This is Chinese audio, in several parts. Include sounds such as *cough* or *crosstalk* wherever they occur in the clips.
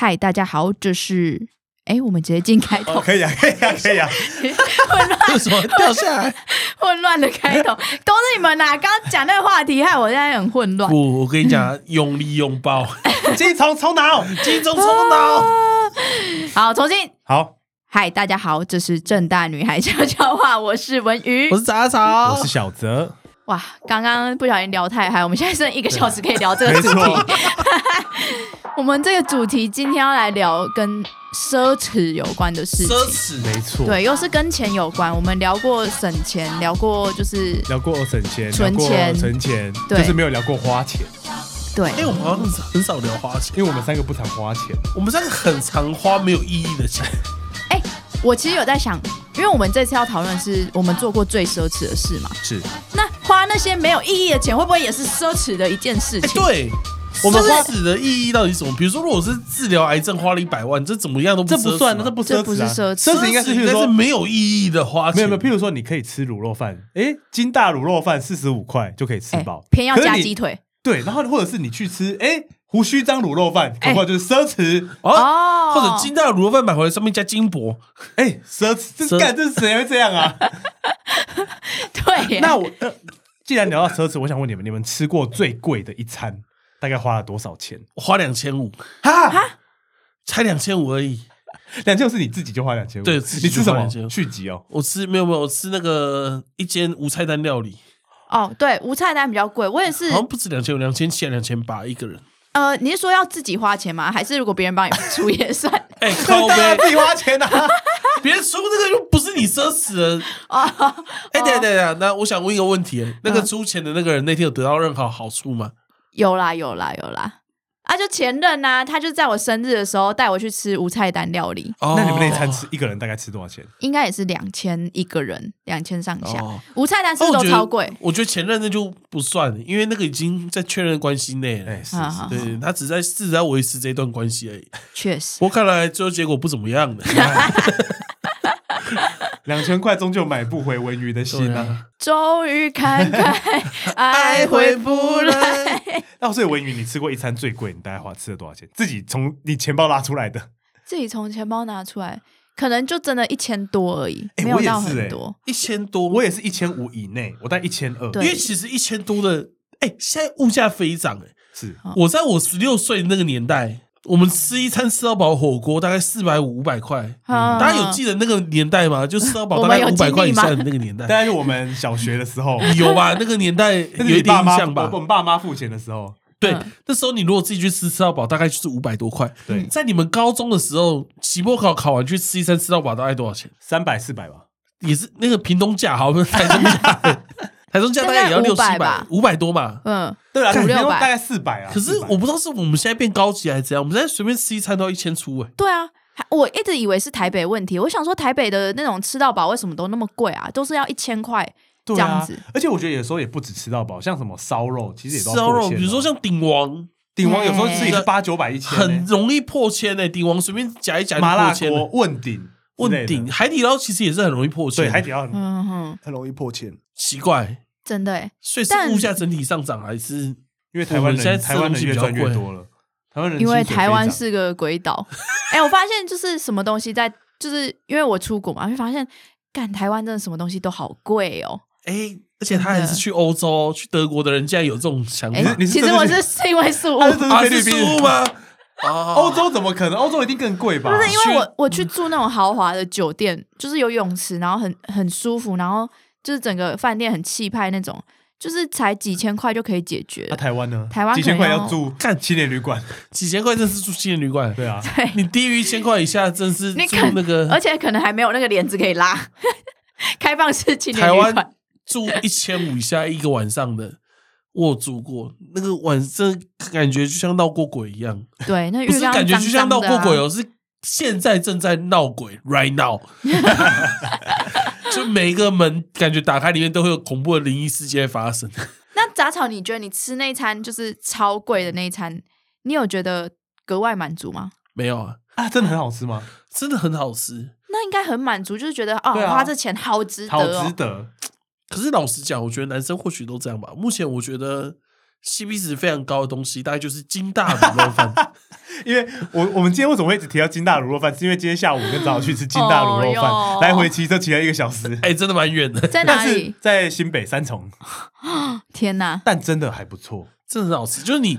嗨，大家好，这是哎，我们直接进开头，哦，可以啊，可以啊，*laughs* 可以啊。*laughs* 混乱 *laughs* 为什么掉下来？混乱的开头，都是你们呐、刚刚讲那个话题，害我现在很混乱。不，我跟你讲，用力拥抱，金虫冲脑，金钟冲脑。好，重新。好，嗨，大家好，这是正大女孩悄悄话，我是文瑜我。是杂草，我是小泽。哇，刚刚不小心聊太嗨，我们现在剩一个小时可以聊这个主题。*laughs* 我们这个主题今天要来聊跟奢侈有关的事情。奢侈没错，对，又是跟钱有关。我们聊过省钱，聊过就是聊过省钱，存钱存钱，对就是没有聊过花钱，对哎、我们好像很少聊花钱，因为我们三个不常花钱。我们三个很常花没有意义的钱。我其实有在想，因为我们这次要讨论是我们做过最奢侈的事嘛。是，那花那些没有意义的钱，会不会也是奢侈的一件事哎、情？对。我们花侈的意义到底是什么？比如说，如果是治疗癌症花了一百万，这怎么样都这不这不奢这不是。奢侈奢侈应该是，没有意义的花钱。没有没有，譬如说你可以吃卤肉饭，哎，金大卤肉饭四十五块就可以吃哎饱，偏要加鸡腿对，然后或者是你去吃，诶，胡须章卤肉饭，恐怕就是奢侈，哦，哦，或者金大卤肉饭买回来上面加金箔，诶，奢侈，干这谁会这样啊？*laughs* 对，那我呃既然聊到奢侈，我想问你们，你们吃过最贵的一餐大概花了多少钱？我花两千五，哈，才两千五而已。两千五是你自己就花两千五，对自己你吃什么？就花2500续集哦？我吃没有没有，我吃那个一间无菜单料理，哦，对，无菜单比较贵。我也是好，像不止两千五，两千七、两千八一个人。呃，你是说要自己花钱吗？还是如果别人帮你出也算？*laughs* 哎、*laughs* 靠背，当然自己花钱啊！*laughs* 别人出这个又不是你奢侈的。啊，哎、对对对，那我想问一个问题，那个嗯出钱的那个人那天有得到任何好处吗？有啦有啦有啦。啊，就前任呐、他就在我生日的时候带我去吃无菜单料理，哦那你们那一餐吃一个人大概吃多少钱？应该也是两千一个人，两千上下。哦无菜单是不是都超贵？我觉得前任那就不算，因为那个已经在确认关系内了。哎，是是好好对他只在是在维持这段关系而已。确实，不过看来最后结果不怎么样的。*laughs* 两千块终究买不回文娱的心啊！对啊终于看开，*laughs* 爱回不来。那所以文娱，你吃过一餐最贵，你大概花吃了多少钱？自己从你钱包拉出来的？自己从钱包拿出来，可能就真的一千多而已，哎没有到我也是哎很多。一千多，我也是一千五以内，我带一千二。因为其实一千多的，哎、现在物价飞涨，哎，是我在我十六岁那个年代，我们吃一餐吃到饱火锅大概四百五五百块，嗯大家有记得那个年代吗？就吃到饱我们有大概五百块以下的那个年代，*laughs* 大概是我们小学的时候，有吧？那个年代那有一点印象吧我？我们爸妈付钱的时候，对嗯，那时候你如果自己去吃吃到饱，大概就是五百多块。对，在你们高中的时候，期末考考完去吃一餐吃到饱大概多少钱？三百四百吧。也是那个屏东价，好，不是台中价，*laughs* 台中价大概也要六七百，五百多嘛。嗯，对啊，五六百大概四百啊。可是我不知道是我们现在变高级还是怎样，我们现在随便吃一餐都要一千出哎、对啊，还我一直以为是台北问题，我想说台北的那种吃到饱为什么都那么贵啊？都是要一千块这对啊样子。而且我觉得有时候也不止吃到饱，像什么烧肉，其实也都烧肉，比如说像鼎王，鼎王，有时候吃一个哎八九百一千呢，很容易破千哎、鼎王随便夹一夹就麻辣破千了锅。问鼎问鼎，海底捞其实也是很容易破千，对海底捞很嗯哼，很容易破千。奇怪，真的哎，所以是但物价整体上涨还是因为台湾我们现在人台湾人越较贵越多了，台湾人因为薪水台湾涨是个鬼岛。*laughs* 哎，我发现就是什么东西在，就是因为我出国嘛，会发现，干台湾真的什么东西都好贵哦。哎、而且他还是去欧洲、去德国的人，竟然有这种想哎法，你是其实我真的是是是因为宿务，他是真的啊，是菲律宾？输吗？哦欧洲怎么可能？欧洲一定更贵吧？不是因为我我去住那种豪华的酒店，*laughs* 就是有泳池，然后很很舒服，然后就是整个饭店很气派那种，就是才几千块就可以解决那了。台湾呢？台湾几千块要要住干青年旅馆，几千块，真是住青年旅馆。*laughs* 对啊，对，你低于一千块以下，真是住那个而且可能还没有那个帘子可以拉，*laughs* 开放式青年台湾旅馆。住一千五以下一个晚上的，我住过，那个晚真感觉就像闹过鬼一样，对，那浴缸不是感觉就像闹过鬼哦，是现在正在闹鬼，right now。*laughs* 就每一个门感觉打开，里面都会有恐怖的灵异事件发生。*laughs* 那杂草，你觉得你吃那一餐就是超贵的那一餐，你有觉得格外满足吗？没有啊，啊，真的很好吃吗？真的很好吃。那应该很满足，就是觉得哦，对啊花这钱好值得好值哦。得。可是老实讲，我觉得男生或许都这样吧。目前我觉得 CP 值非常高的东西，大概就是金大卤肉饭。*laughs* 因为我我们今天为什么会一直提到金大卤肉饭，是因为今天下午跟早上去吃金大卤肉饭，哦哟来回骑车骑了一个小时，哎，真的蛮远的，在 *laughs* 哪但是里？在新北三重，*gasps* 天哪！但真的还不错。真的很好吃。就是你，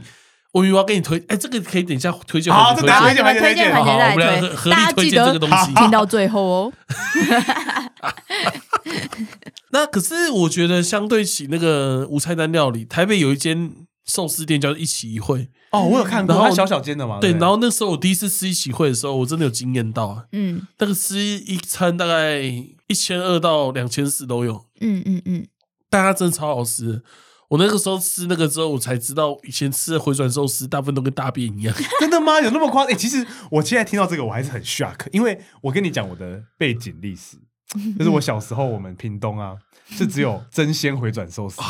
我以为我要给你推，哎，这个可以等一下推荐。好这等下推荐推荐。推荐好我们俩推合合大家记力推荐这个得东西。听到最后哦。*laughs* *laughs* 那可是我觉得，相对起那个无菜单料理，台北有一间寿司店叫一起一会。哦，我有看过，然后它小小间的嘛，对，然后那时候我第一次吃一起会的时候，我真的有惊艳到啊！嗯那个吃一餐大概一千二到两千四都有，嗯嗯嗯，但它真的超好吃。我那个时候吃那个之后，我才知道以前吃的回转寿司大部分都跟大便一样。*laughs* 真的吗？有那么夸张？哎、其实我现在听到这个，我还是很 shock，因为我跟你讲我的背景历史，*laughs* 就是我小时候我们屏东啊是只有真鲜回转寿司，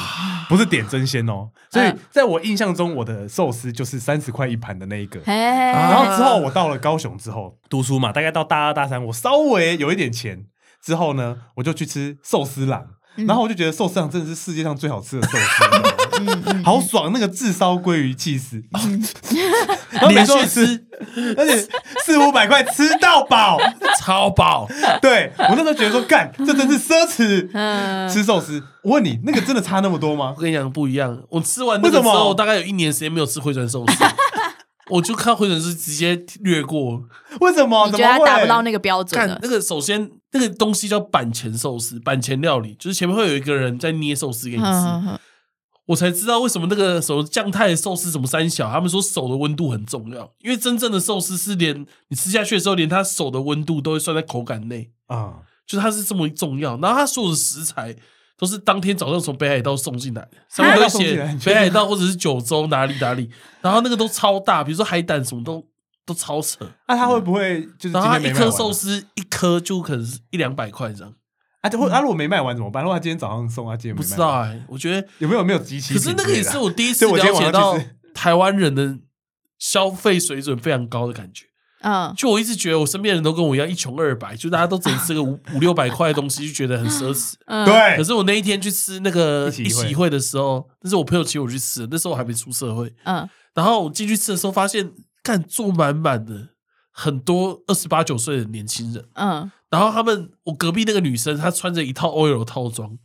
不是点真鲜哦，所以嗯在我印象中，我的寿司就是三十块一盘的那一个。然后之后我到了高雄之后读书嘛，大概到大二大三，我稍微有一点钱之后呢，我就去吃寿司郎。然后我就觉得寿司郎真的是世界上最好吃的寿司，好爽！那个炙烧鲑鱼气死，*laughs* 然后每连续吃，而且四五百块吃到饱。超饱，对我那时候觉得说，干，这真是奢侈。嗯，吃寿司，我问你，那个真的差那么多吗我？跟你讲不一样。我吃完那个之后，大概有一年时间没有吃回转寿司，*laughs* 我就看回转寿司直接略过。为什么？你觉得达不到那个标准那个，首先那个东西叫板前寿司，板前料理，就是前面会有一个人在捏寿司给你吃。嗯嗯我才知道为什么那个什么酱太的寿司怎么三小，他们说手的温度很重要，因为真正的寿司是连你吃下去的时候，连他手的温度都会算在口感内，啊？就是它是这么重要。然后它所有的食材都是当天早上从北海道送进来的，上面都会写北海道或者是九州哪里哪里，然后那个都超大，比如说海胆什么都都超扯。那他会不会就是然后它一颗寿司一颗就可能是一两百块这样，啊？就会他如果没卖完怎么办？如果他今天早上送，他今天没不知道哎、我觉得有没有没有集齐可？是那个也是我第一次了解到台湾人的消费水准非常高的感觉。嗯，就我一直觉得我身边人都跟我一样一穷二白，就大家都只能吃个五 *laughs* 五六百块的东西，就觉得很奢侈。嗯，对，可是我那一天去吃那个一起一会一起会的时候，那是我朋友请我去吃，那时候我还没出社会。嗯然后我进去吃的时候，发现干坐满满的很多二十八九岁的年轻人。嗯，然后他们，我隔壁那个女生，她穿着一套 OL 套装，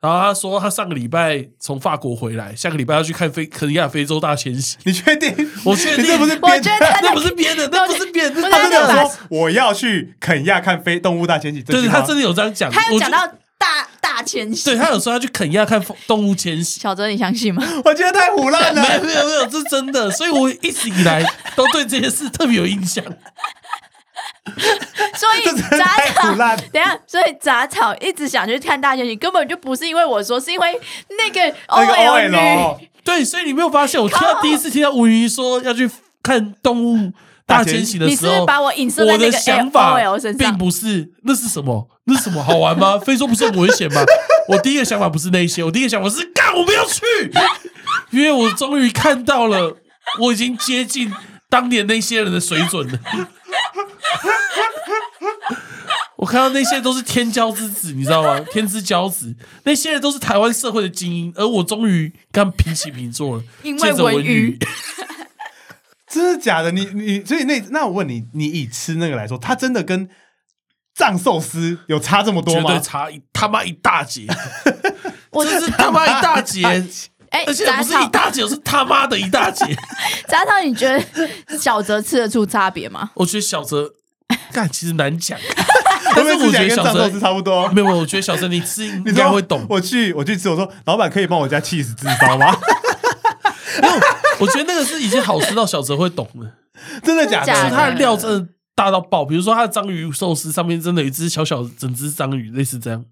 然后她说她上个礼拜从法国回来，下个礼拜要去看非肯尼亚非洲大迁徙。你确定？*laughs* 我确定你这不是我编的？觉得那不是编的，那不是编的，我那真的说我要去肯亚看非动物大迁徙，对他真的有这样讲。他有讲到迁徙，对他有说要去肯亚看动物迁徙。小泽，你相信吗？*laughs* 我觉得太胡乱没有了。没有没有，这是真的，所以我一直以来都对这些事特别有印象。*laughs* 所以杂草，等一下，所以杂草一直想去看大迁徙，根本就不是因为我说，是因为那个那个 OL 女 OL 对，所以你没有发现，我听到第一次听到吴云说要去看动物大迁徙的时候，你是是把我影射的那个想法？并不是那是什么，那是什么好玩吗？*laughs* 非洲不是很危险吗？我第一个想法不是那些，我第一个想法是干，我不要去，因为我终于看到了，我已经接近当年那些人的水准了。我看到那些都是天骄之子，你知道吗？天之骄子，那些人都是台湾社会的精英，而我终于跟平起平坐了。因为文娱，真的假的？你你所以那那我问你，你以吃那个来说，它真的跟藏寿司有差这么多绝对吗？差一他妈一大截，*laughs* 我这是他妈一大截，哎，而且不是一草，大截，是他妈的一大截。*laughs* 杂草，你觉得小泽吃得出差别吗？我觉得小泽但其实难讲，*laughs* 会不会但是我觉得吃起来跟小泽藏寿司差不多？没有，没有我觉得小泽你吃应你说该会懂。我去我去吃，我说老板可以帮我加 cheese 炙烧吗？我觉得那个是已经好吃到小泽会懂了，*laughs* 真的假的？真的假的就是它的料真的大到爆。比如说它的章鱼寿司上面真的有一只小小的整只章鱼，类似这样，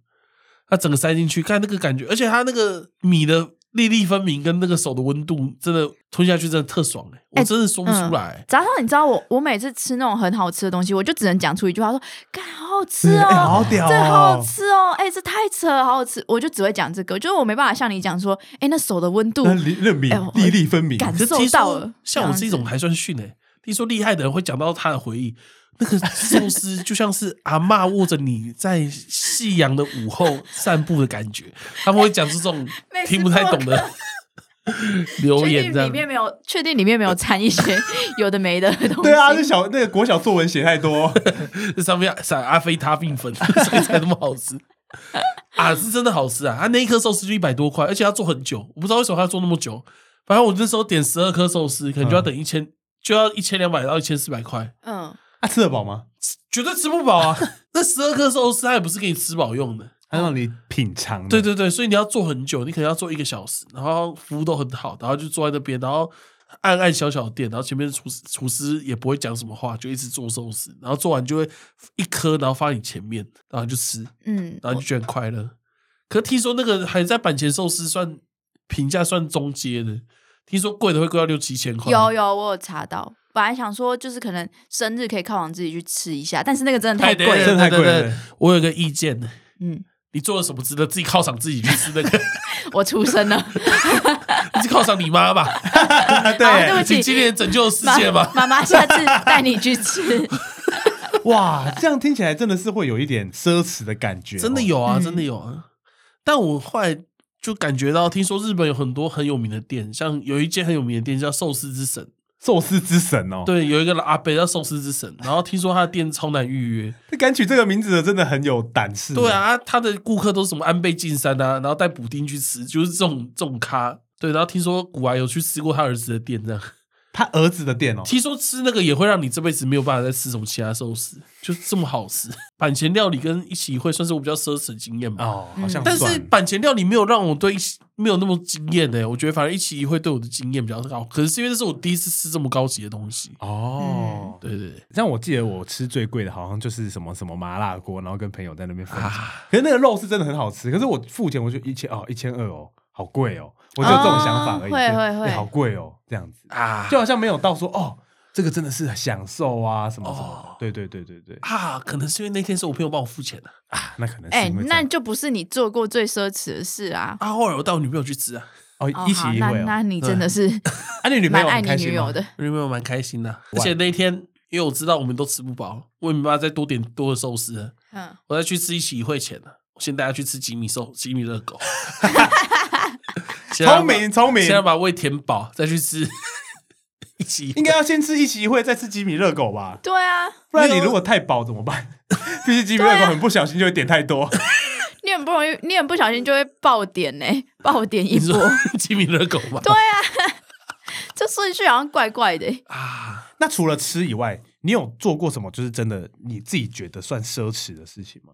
它整个塞进去，看那个感觉，而且它那个米的粒粒分明跟那个手的温度，真的吞下去真的特爽哎、我哎真的说不出来、早上，你知道我我每次吃那种很好吃的东西，我就只能讲出一句话说：“干，好好吃哦，哎好屌哦这好好吃哦，哎，这太扯了，好好吃。”我就只会讲这个，就是我没办法像你讲说：“哎，那手的温度那粒那粒粒分明，感受到了。”像我这种还算逊哎、听说厉害的人会讲到他的回忆，那个寿司就像是阿嬷握着你在夕阳的午后散步的感觉，*laughs* 他们会讲这种 *laughs* 听不太懂的。*laughs* 留言这样。定里面没有，确定里面没有掺一些有的没的东西。对啊，那小那个国小作文写太多，这上面撒阿非他命粉，所以才那么好吃啊！是真的好吃啊！它那一颗寿司就一百多块，而且要做很久，我不知道为什么他要做那么久。反正我那时候点十二颗寿司，可能就要等一千，就要一千两百到一千四百块，嗯，啊，吃得饱吗？绝对吃不饱啊！*laughs* 那十二颗寿司它也不是给你吃饱用的，它让你品尝的。对对对，所以你要做很久，你可能要做一个小时，然后服务都很好，然后就坐在那边，然后暗暗小小的店，然后前面的厨师厨师也不会讲什么话，就一直做寿司，然后做完就会一颗，然后放你前面，然后就吃，嗯，然后就觉得很快乐。可是听说那个还在板前寿司算评价算中阶的，听说贵的会贵到六七千块。有有，我有查到。本来想说，就是可能生日可以犒赏自己去吃一下，但是那个真的太贵了。真的太贵了我有个意见，嗯，你做了什么值得自己犒赏自己去吃那个？*laughs* 我出生了，*laughs* 你是犒赏你妈吧？*laughs* 对对不起今年拯救世界吧？妈妈下次带你去吃。哇，这样听起来真的是会有一点奢侈的感觉哦，真的有啊，嗯真的有啊。但我后来就感觉到，听说日本有很多很有名的店，像有一间很有名的店叫寿司之神，寿司之神哦。，对，有一个阿北叫寿司之神，然后听说他的店超难预约。他敢取这个名字的真的很有胆识。对，啊，他的顾客都是什么安倍晋三啊，然后带补丁去吃，就是这种这种咖。对，然后听说古玩有去吃过他儿子的店，这样他儿子的店哦，听说吃那个也会让你这辈子没有办法再吃什么其他寿司，就这么好吃。*laughs* 板前料理跟一起会算是我比较奢侈的经验吧。哦，好像但是板前料理没有让我对一起没有那么惊艳的，我觉得反而一起一会对我的经验比较高。可能是因为这是我第一次吃这么高级的东西。哦，对对对，像我记得我吃最贵的好像就是什么什么麻辣锅，然后跟朋友在那边分享。啊，可是那个肉是真的很好吃，可是我付钱我就一千哦一千二哦，好贵哦，我就有这种想法而已，会会会。哎好贵哦，这样子。啊。就好像没有到说哦这个真的是享受啊什么什么的。哦，对对对对对。啊，可能是因为那天是我朋友帮我付钱的啊，那可能是哎、那就不是你做过最奢侈的事啊。啊。后来我带我女朋友去吃啊，哦哦，一起一会哦，那你真的是 *laughs* 啊你女朋友蛮爱你女友的。女朋友蛮开心的。而且那一天，因为我知道我们都吃不饱，我也没办法再多点多的寿司。嗯，我再去吃一起一会钱了，我先带她去吃吉米寿吉米热狗。*laughs* 聪明聪明先，要把胃填饱，再去吃 *laughs* 一起。应该要先吃一起一会，再吃吉米热狗吧，对啊，不然你如果太饱怎么办？*laughs* 毕竟吉米热狗很不小心就会点太多。*laughs* 你很不容易，你很不小心就会爆点呢、爆点一波，吉米热狗吗？对这顺序好像怪怪的、啊，那除了吃以外，你有做过什么就是真的你自己觉得算奢侈的事情吗？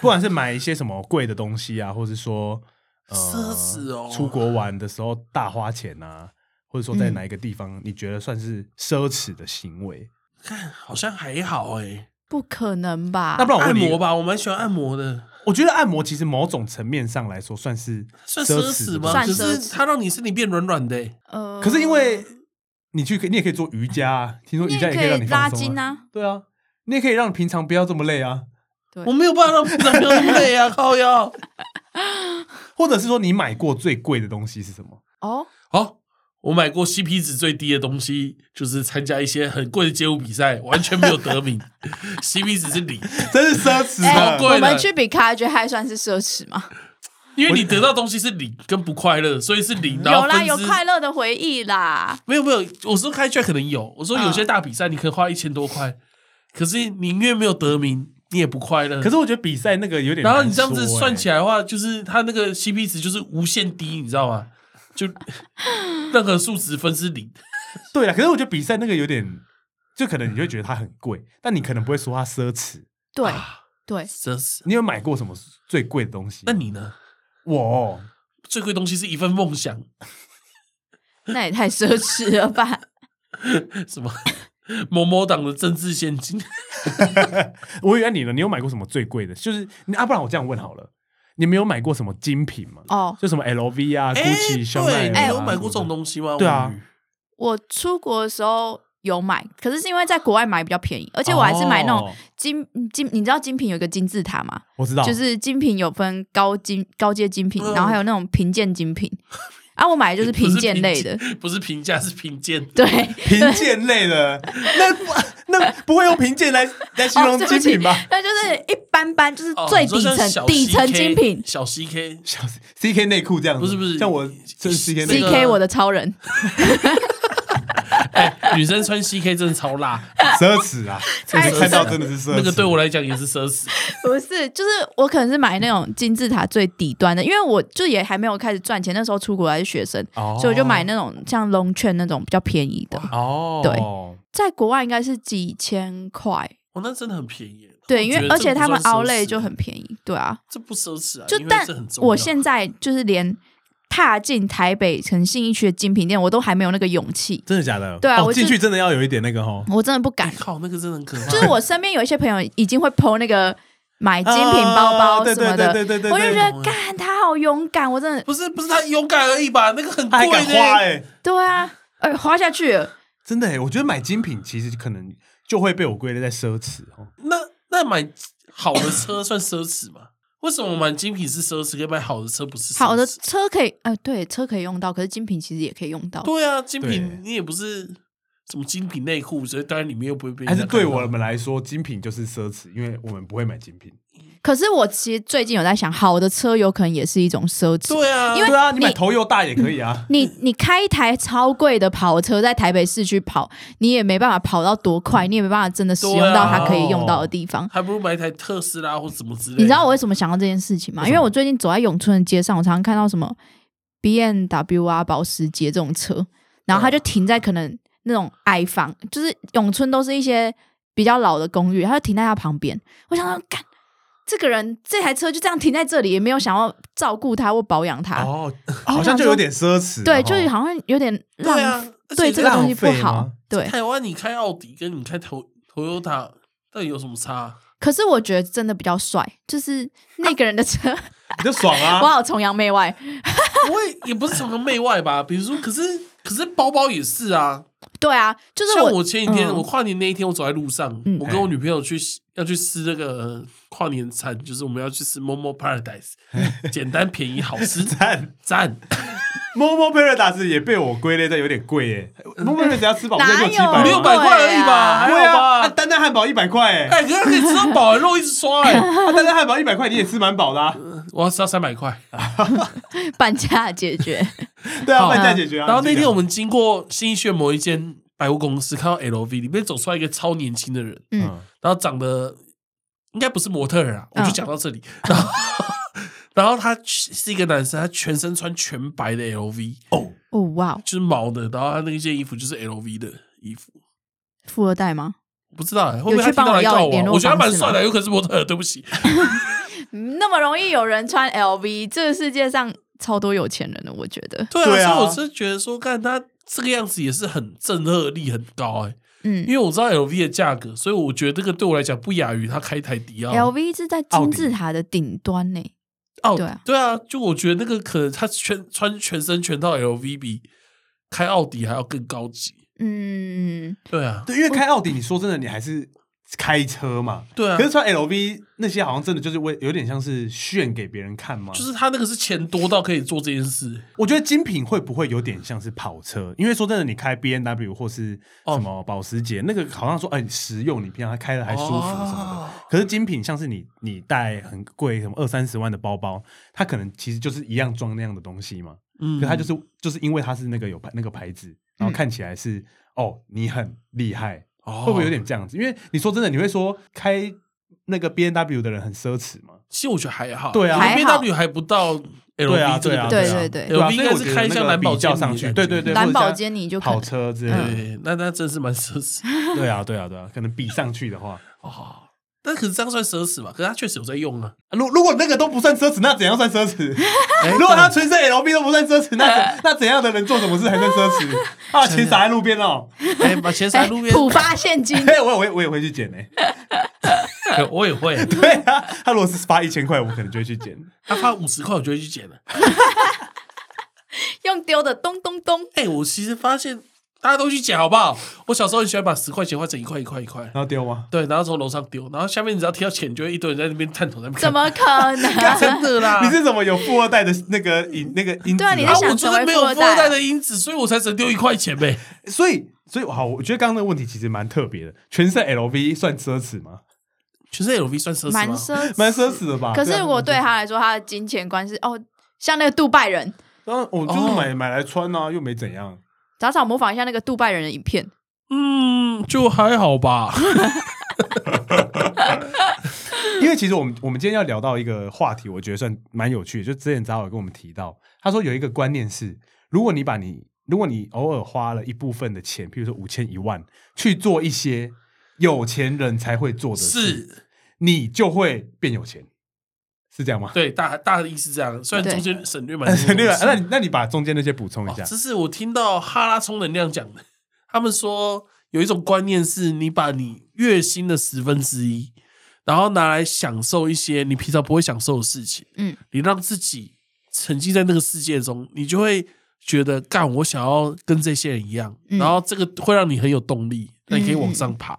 不管是买一些什么贵的东西啊，或者说、呃、奢侈哦出国玩的时候大花钱啊，或者说在哪一个地方、你觉得算是奢侈的行为？看好像还好哎。不可能吧？那不然我按摩，吧，我蛮喜欢按摩的，我觉得按摩其实某种层面上来说算是算奢奢侈吗？侈的东西算可奢侈是它让你身体变软软的欸。呃，可是因为你去，你也可以做瑜伽啊，听说瑜伽也可以让你拉筋啊，对啊，你也可以让平常不要这么累啊，我没有办法让平常不要这么累啊，*laughs* 靠腰。*laughs* 或者是说你买过最贵的东西是什么？哦，好，我买过 CP 值最低的东西，就是参加一些很贵的街舞比赛，完全没有得名，*laughs* CP 值是零，真是奢侈！贵的我们去比卡，觉得还算是奢侈吗？因为你得到东西是零跟不快乐，所以是零。有啦，有快乐的回忆啦。没有没有，我说开卷可能有，我说有些大比赛你可以花一千多块，可是你因为没有得名，你也不快乐。可是我觉得比赛那个有点，然后你这样子算，起来的话，就是它那个 CP 值就是无限低，你知道吗？就任何数值分是零。对了。可是我觉得比赛那个有点，就可能你会觉得它很贵，但你可能不会说它奢侈。对、啊对，奢侈。你有买过什么最贵的东西？那你呢？我哦最贵东西是一份梦想，*laughs* 那也太奢侈了吧？*laughs* 什么某某党的政治现金？*laughs* 我以为你呢，你有买过什么最贵的？就是你啊，不然我这样问好了，你没有买过什么精品吗？哦，就什么 LV 啊、哎 GUCCI、香奈对，儿啊你有买过这种西？东西吗？对啊我出国的时候有买，可是是因为在国外买比较便宜，而且我还是买那种哦精精，你知道精品有一个金字塔吗？我知道，就是精品有分高精高阶精品，嗯然后还有那种贫贱精品。啊，我买的就是不是评鉴类的，不是评价，是评鉴。对，评鉴类的，那 *laughs* 那不会用评鉴来 *laughs* 来形容精品吧？那就是一般般，就是哦最底层、底层精品。小 CK 小 CK 内裤这样子，不是不是像我这是 CK CK 我的超人，*laughs* *laughs* 哎，女生穿 CK 真的超辣，奢侈啊！*laughs* 看到真的是奢侈，那个对我来讲也是奢侈。不是，就是我可能是买那种金字塔最底端的，因为我就也还没有开始赚钱，那时候出国还是学生，哦，所以我就买那种像 Long 券那种比较便宜的，哦，对在国外应该是几千块。哦，那真的很便宜。对，因为我觉得而且他们这不算奢 Outlet 就很便宜，对啊，这不奢侈啊，因为就但这很重要我现在就是连踏进台北城信义区的精品店，我都还没有那个勇气，真的假的？对啊我进去真的要有一点那个哦。我真的不敢哎。靠，那个真的很可怕。就是我身边有一些朋友已经会 PO 那个买精品包包什么的，对对对对对，我就觉得对干他好勇敢，我真的不是不是他勇敢而已吧？那个很贵他还敢花呢。哎，对啊，呃，花下去了。真的哎，我觉得买精品其实可能就会被我归类在奢侈哦。那那买好的车算奢侈吗？为什么买精品是奢侈，可以买好的车不是奢侈？好的车可以，呃，对，车可以用到，可是精品其实也可以用到。对啊，精品你也不是什么精品内裤，所以当然里面又不会被人还是对我们来说，精品就是奢侈，因为我们不会买精品。可是我其实最近有在想，好的车有可能也是一种奢侈。对啊，因为对啊，你买头又大也可以啊。你你开一台超贵的跑车在台北市区跑，你也没办法跑到多快，你也没办法真的使用到它可以用到的地方。还不如买一台特斯拉或什么之类的。你知道我为什么想到这件事情吗？因为我最近走在永春的街上，我常常看到什么 B N W 啊、保时捷这种车，然后它就停在可能那种矮房，就是永春都是一些比较老的公寓，它就停在它旁边。我想说，干这个人这台车就这样停在这里，也没有想要照顾它或保养它，哦，好像就有点奢侈。对，哦就是好像有点浪对啊，而且对这个东西不好。对，台湾你开奥迪跟你开头 Toyota 到底有什么差？可是我觉得真的比较帅，就是那个人的车，*laughs* 你就爽啊 *laughs* 我啊。好崇洋媚外。*laughs* 我也也不是崇洋媚外吧，比如说，可是可是包包也是啊。对啊，就是像我我前几天，嗯我跨年那一天，我走在路上，嗯我跟我女朋友去要去吃那个跨年餐，就是我们要去吃 Momo Paradise，*laughs* 简单便宜好吃，*laughs* 赞赞。*laughs* Momo Paradise 也被我归类在有点贵耶。Momo Paradise 要吃饱六七百，五六百块而已吧，对啊，啊吧？单单汉堡一百块哎，哎，可是可以吃到饱，肉一直刷哎，啊单单汉堡一百块你也吃蛮饱的啊。我要吃到三百块。*laughs* 半价解决。对啊，好半价解决啊。然后那天我们们经过新一区的某一间百货公司，看到 LV 里面走出来一个超年轻的人，嗯，然后长得应该不是模特儿啊，我嗯就讲到这里。然后，*laughs* 然后他是一个男生，他全身穿全白的 LV，哦，哦哇，就是毛的，然后他那件衣服就是 LV 的衣服。富二代吗？不知道、欸，会不会他去帮我听到来告我？要我觉得他蛮帅的，有可能是模特儿，对不起。*laughs* 嗯 *laughs* 那么容易有人穿 LV，这个世界上超多有钱人的，我觉得。对啊，对啊所以我是觉得说，看他这个样子也是很震慑力很高哎、嗯因为我知道 LV 的价格，所以我觉得这个对我来讲不亚于他开一台迪奥。，LV 是在金字塔的顶端呢。哦，对啊对啊，就我觉得那个可能他全穿全身全套 LV 比开奥迪还要更高级。嗯，对啊，对，因为开奥迪，你说真的，你还是开车嘛。对啊可，是穿 LV 那些好像真的就是为有点像是炫给别人看嘛？就是他那个是钱多到可以做这件事。我觉得精品会不会有点像是跑车？因为说真的，你开 B N W 或是什么保时捷，那个好像说哎实用，你平常开的还舒服什么的。哦可是精品像是你你带很贵什么二三十万的包包，它可能其实就是一样装那样的东西嘛。嗯可它就是就是因为它是那个有牌那个牌子，然后看起来是、哦你很厉害，哦会不会有点这样子？因为你说真的，你会说开那个 B N W 的人很奢侈吗？其实我觉得还好，对啊。还 B 好 W 还不到 LV 对啊，这个对啊，对对对。对应该是开箱蓝宝坚尼比较上去，对对对，蓝宝或者坚尼就可跑车之类的，对，那那真是蛮奢侈对啊，对啊，对啊，可能比上去的话，哦。但可是这样算奢侈嘛？可是他确实有在用啊。如如果那个都不算奢侈，那怎样算奢侈？*laughs* 哎如果他全身 L B 都不算奢侈，那怎那怎样的人做什么事还算奢侈？*laughs* 啊，钱撒在路边哦，哎，把钱撒在路边，浦发现金，*laughs* 嘿，我我也我也会去捡呢。哎我也会。对啊，他如果是发一千块，我可能就会去捡。他发五十块，我就会去捡了。用丢的咚咚咚。哎，我其实发现大家都去捡好不好？我小时候很喜欢把十块钱换成一块一块一块，然后丢吗？对，然后从楼上丢，然后下面你只要贴到钱，就会一堆人在那边探头在那边看。怎么可能？*laughs* 真的啦？你是怎么有富二代的那个因那个因子？对啊你在啊，想我就是没有成为富二代富二代的因子，所以我才只能丢一块钱呗。所以所以好，我觉得刚刚那个问题其实蛮特别的。全身 LV 算奢侈吗？全身 LV 算奢侈吗？蛮奢侈，蛮奢侈的吧？可是啊如果对他来说，他的金钱观是哦，像那个杜拜人，然后我就是哦买买来穿啊，又没怎样。早早模仿一下那个杜拜人的影片。嗯，就还好吧。*laughs* 因为其实我们我们今天要聊到一个话题，我觉得算蛮有趣的。就之前早有跟我们提到，他说有一个观念是，如果你把你如果你偶尔花了一部分的钱，譬如说五千一万，去做一些有钱人才会做的事，你就会变有钱，是这样吗？对，大大的意思是这样。虽然中间省略蛮多对吧？东西那你那你把中间那些补充一下。哦这是我听到哈拉充能量讲的。他们说有一种观念是，你把你月薪的十分之一，然后拿来享受一些你平常不会享受的事情，嗯，你让自己沉浸在那个世界中，你就会觉得干，我想要跟这些人一样，嗯然后这个会让你很有动力，那你可以往上爬。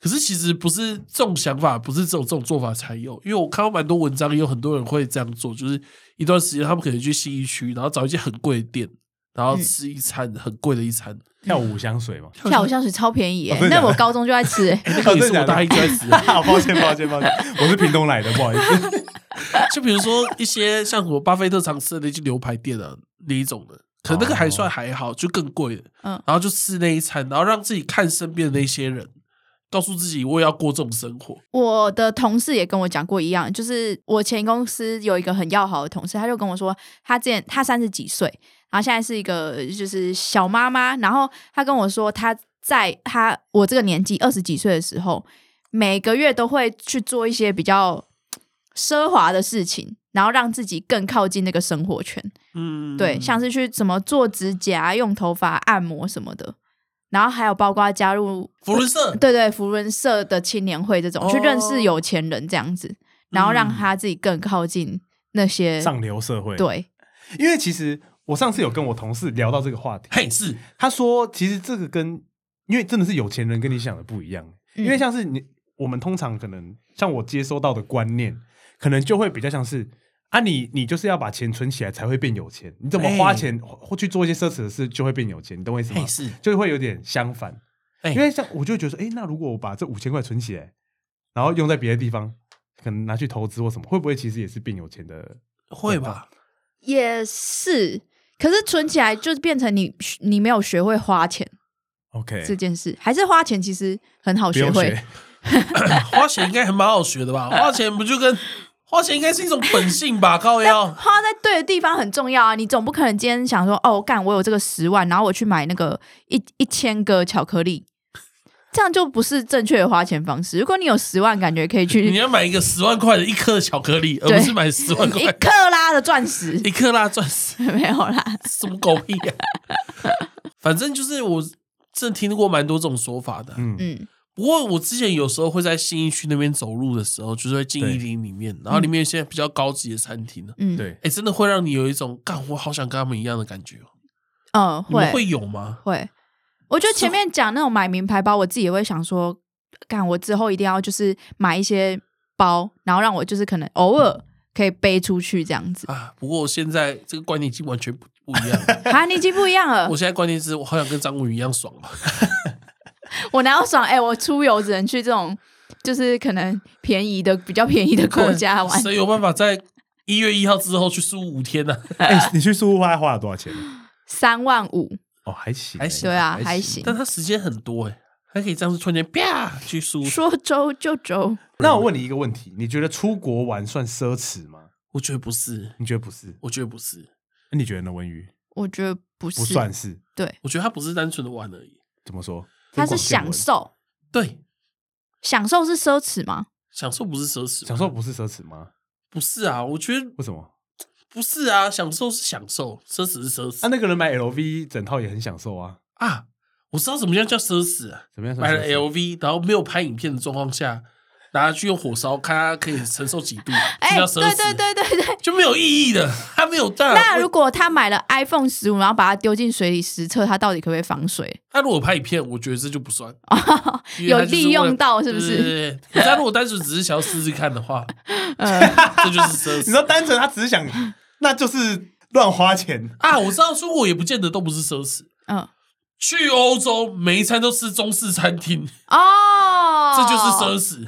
可是其实不是这种想法，不是这种这种做法才有，因为我看到蛮多文章，也有很多人会这样做，就是一段时间他们可能去新一区，然后找一间很贵的店，然后吃一餐很贵的一餐，跳舞香水嘛？跳舞香水超便宜那我高中就爱吃、欸，*laughs* 那个也是我大一就爱吃。*laughs* 好抱歉抱歉抱歉，我是屏东来的，不好意思。*laughs* 就比如说一些像什么巴菲特常吃的那些牛排店啊那一种的，可能那个还算还好，就更贵的。嗯然后就吃那一餐，然后让自己看身边的那些人，告诉自己我也要过这种生活。我的同事也跟我讲过一样，就是我前公司有一个很要好的同事，他就跟我说，他之前他三十几岁，然后现在是一个就是小妈妈，然后他跟我说，他在他我这个年纪二十几岁的时候，每个月都会去做一些比较奢华的事情，然后让自己更靠近那个生活圈。嗯，对，像是去怎么做指甲、用头发、按摩什么的，然后还有包括加入福伦社对对，福伦社的青年会这种，哦去认识有钱人这样子，然后让他自己更靠近那些。上流社会，，对，因为其实我上次有跟我同事聊到这个话题，嘿是他说其实这个跟因为真的是有钱人跟你想的不一样，嗯因为像是你我们通常可能像我接收到的观念，可能就会比较像是。啊你，你就是要把钱存起来才会变有钱。你怎么花钱或去做一些奢侈的事，就会变有钱？你懂我意思吗嘿？是，就会有点相反。哎因为像我就会觉得说，哎、那如果我把这五千块存起来，然后用在别的地方，可能拿去投资或什么，会不会其实也是变有钱的？会吧？也是。可是存起来就是变成你你没有学会花钱 OK，这件事，还是花钱其实很好学会。*laughs* 花钱应该还蛮好学的吧？花钱不就跟花钱应该是一种本性吧？*laughs* 高腰花在对的地方很重要啊！你总不可能今天想说，哦，干，我有这个十万，然后我去买那个一一千个巧克力，这样就不是正确的花钱方式。如果你有十万，感觉可以去你要买一个十万块的一颗巧克力，而不是买十万 *laughs* 一块克拉的钻石，一克拉钻石，*laughs* 没有啦。什么狗屁呀、反正就是我真的听过蛮多这种说法的。嗯，嗯不过我之前有时候会在信义区那边走路的时候，就是会进对一林里面，然后里面有一些比较高级的餐厅呢，嗯，，对，哎、真的会让你有一种干我好想跟他们一样的感觉哦。嗯，会你会有吗？会。我觉得前面讲那种买名牌包，我自己也会想说，干，我之后一定要就是买一些包，然后让我就是可能偶尔可以背出去这样子。啊，不过我现在这个观念已经完全不不一样了。啊，你已经不一样了 *laughs* 我。现在观念是我好想跟张文宇一样爽哦。*laughs* 我哪有爽？哎、我出游只能去这种就是可能便宜的、比较便宜的国家玩。谁有办法在一月一号之后去苏五天呢、*laughs* 哎、你去苏屋花花了多少钱？三万五，哦，还行，还行对啊，还行。但他时间很多哎、还可以这样子突然间啪去苏。说周就周，那我问你一个问题，你觉得出国玩算奢侈吗？我觉得不是，你觉得不是？我觉得不是，那你觉得呢？文宇我觉得不是，不算是，对，我觉得他不是单纯的玩而已。怎么说？它是享，受，对，享受是奢侈吗？享受不是奢侈，享受不是奢侈吗？不是啊，我觉得为什么？不是啊，享受是享受，奢侈是奢侈啊，那个人买 LV 整套也很享受啊，啊。我知道什么样叫奢侈啊，怎么样买了？LV，然后没有拍影片的状况下，拿去用火烧，看它可以承受几度，*laughs* 哎、对对对对对。就没有意义的，它没有大。那如果他买了 iPhone 十五，然后把它丢进水里实测，它到底可不可以防水？*laughs* 他如果拍影片，我觉得这就不算，有利用到是不是对对对对可是他如果单纯只是想要试试看的话，嗯，这就是奢侈 *laughs* 你说单纯他只是想，那就是乱花钱。啊！我知道出国也不见得都不是奢侈。嗯，去欧洲每一餐都吃中式餐厅，哦，这就是奢。侈。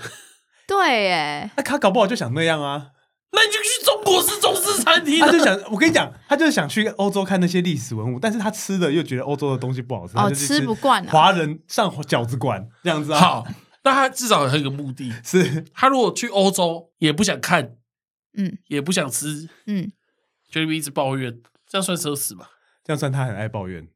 对，耶，那他搞不好就想那样啊，那你就去中国式中式餐厅啊！他就想，我跟你讲，他就是想去欧洲看那些历史文物，但是他吃的又觉得欧洲的东西不好吃，他哦，就吃不惯啊。华人上饺子馆这样子啊。好，那他至少有一个目的。*laughs* 是他如果去欧洲也不想看，嗯也不想吃，嗯，就一直抱怨，这样算奢侈吗？这样算他很爱抱怨。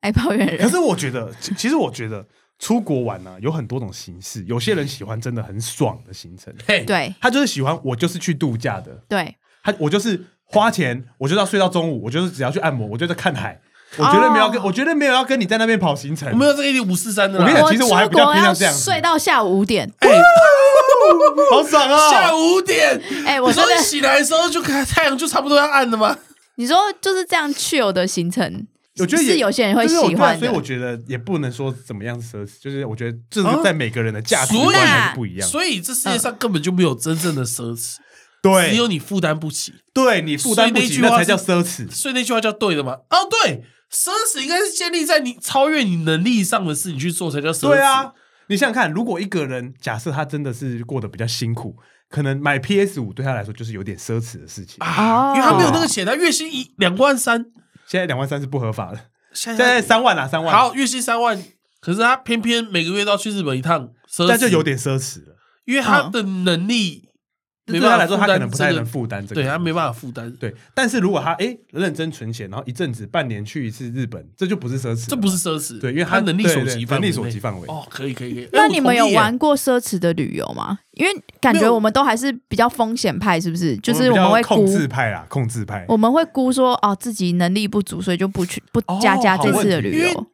爱抱怨可人。是我觉得，其其实我觉得出国玩呢、有很多种形式，有些人喜欢真的很爽的行程，嘿，对他就是喜欢我就是去度假的，对，他我就是花钱，我就要睡到中午，我就是只要去按摩，我就在看海，我绝对没有要跟，哦我绝对没有要跟你在那边跑行程我。没有这个一点五四三的啦。我跟你讲其实我还比较偏向这样睡到下午五点。哎，*laughs* 好爽啊！下午五点，哎，我你说真的你，醒来的时候就看太阳就差不多要暗了吗？你说就是这样去有的行程，我觉得也是有些人会喜欢所以我觉得也不能说怎么样奢侈，就是我觉得这啊是在每个人的价值所以观还是不一样。所以这世界上根本就没有真正的奢侈，*laughs* 对，只有你负担不起。对你负担不起，那那才叫奢侈。所以那句话叫对的吗？哦，对，奢侈应该是建立在你超越你能力上的事，你去做才叫奢侈。对啊，，你想想看，如果一个人假设他真的是过得比较辛苦，可能买 PS 五对他来说就是有点奢侈的事情。啊，哦因为他没有那个钱，他月薪一两万三，现在两万三是不合法的，现现在三万啊，三万，好，月薪三万，可是他偏偏每个月都要去日本一趟，奢侈。那就有，点奢侈了。因为他的能力没对他来说，办法他可能不太这个能负担这个，对他没办法负担，对，但是如果他哎认真存钱，然后一阵子半年去一次日本，这就不是奢侈了，这不是奢侈，对，因为他能力对对所及范围，能力所及范围。哦，可以可以可以。那哎你们有？玩过奢侈的旅游吗？因为感觉我们都还是比较风险派，是不是？就是我们会估控，制派啦，控制派。我们会估说哦自己能力不足，所以就不去不哦加加这次的旅游。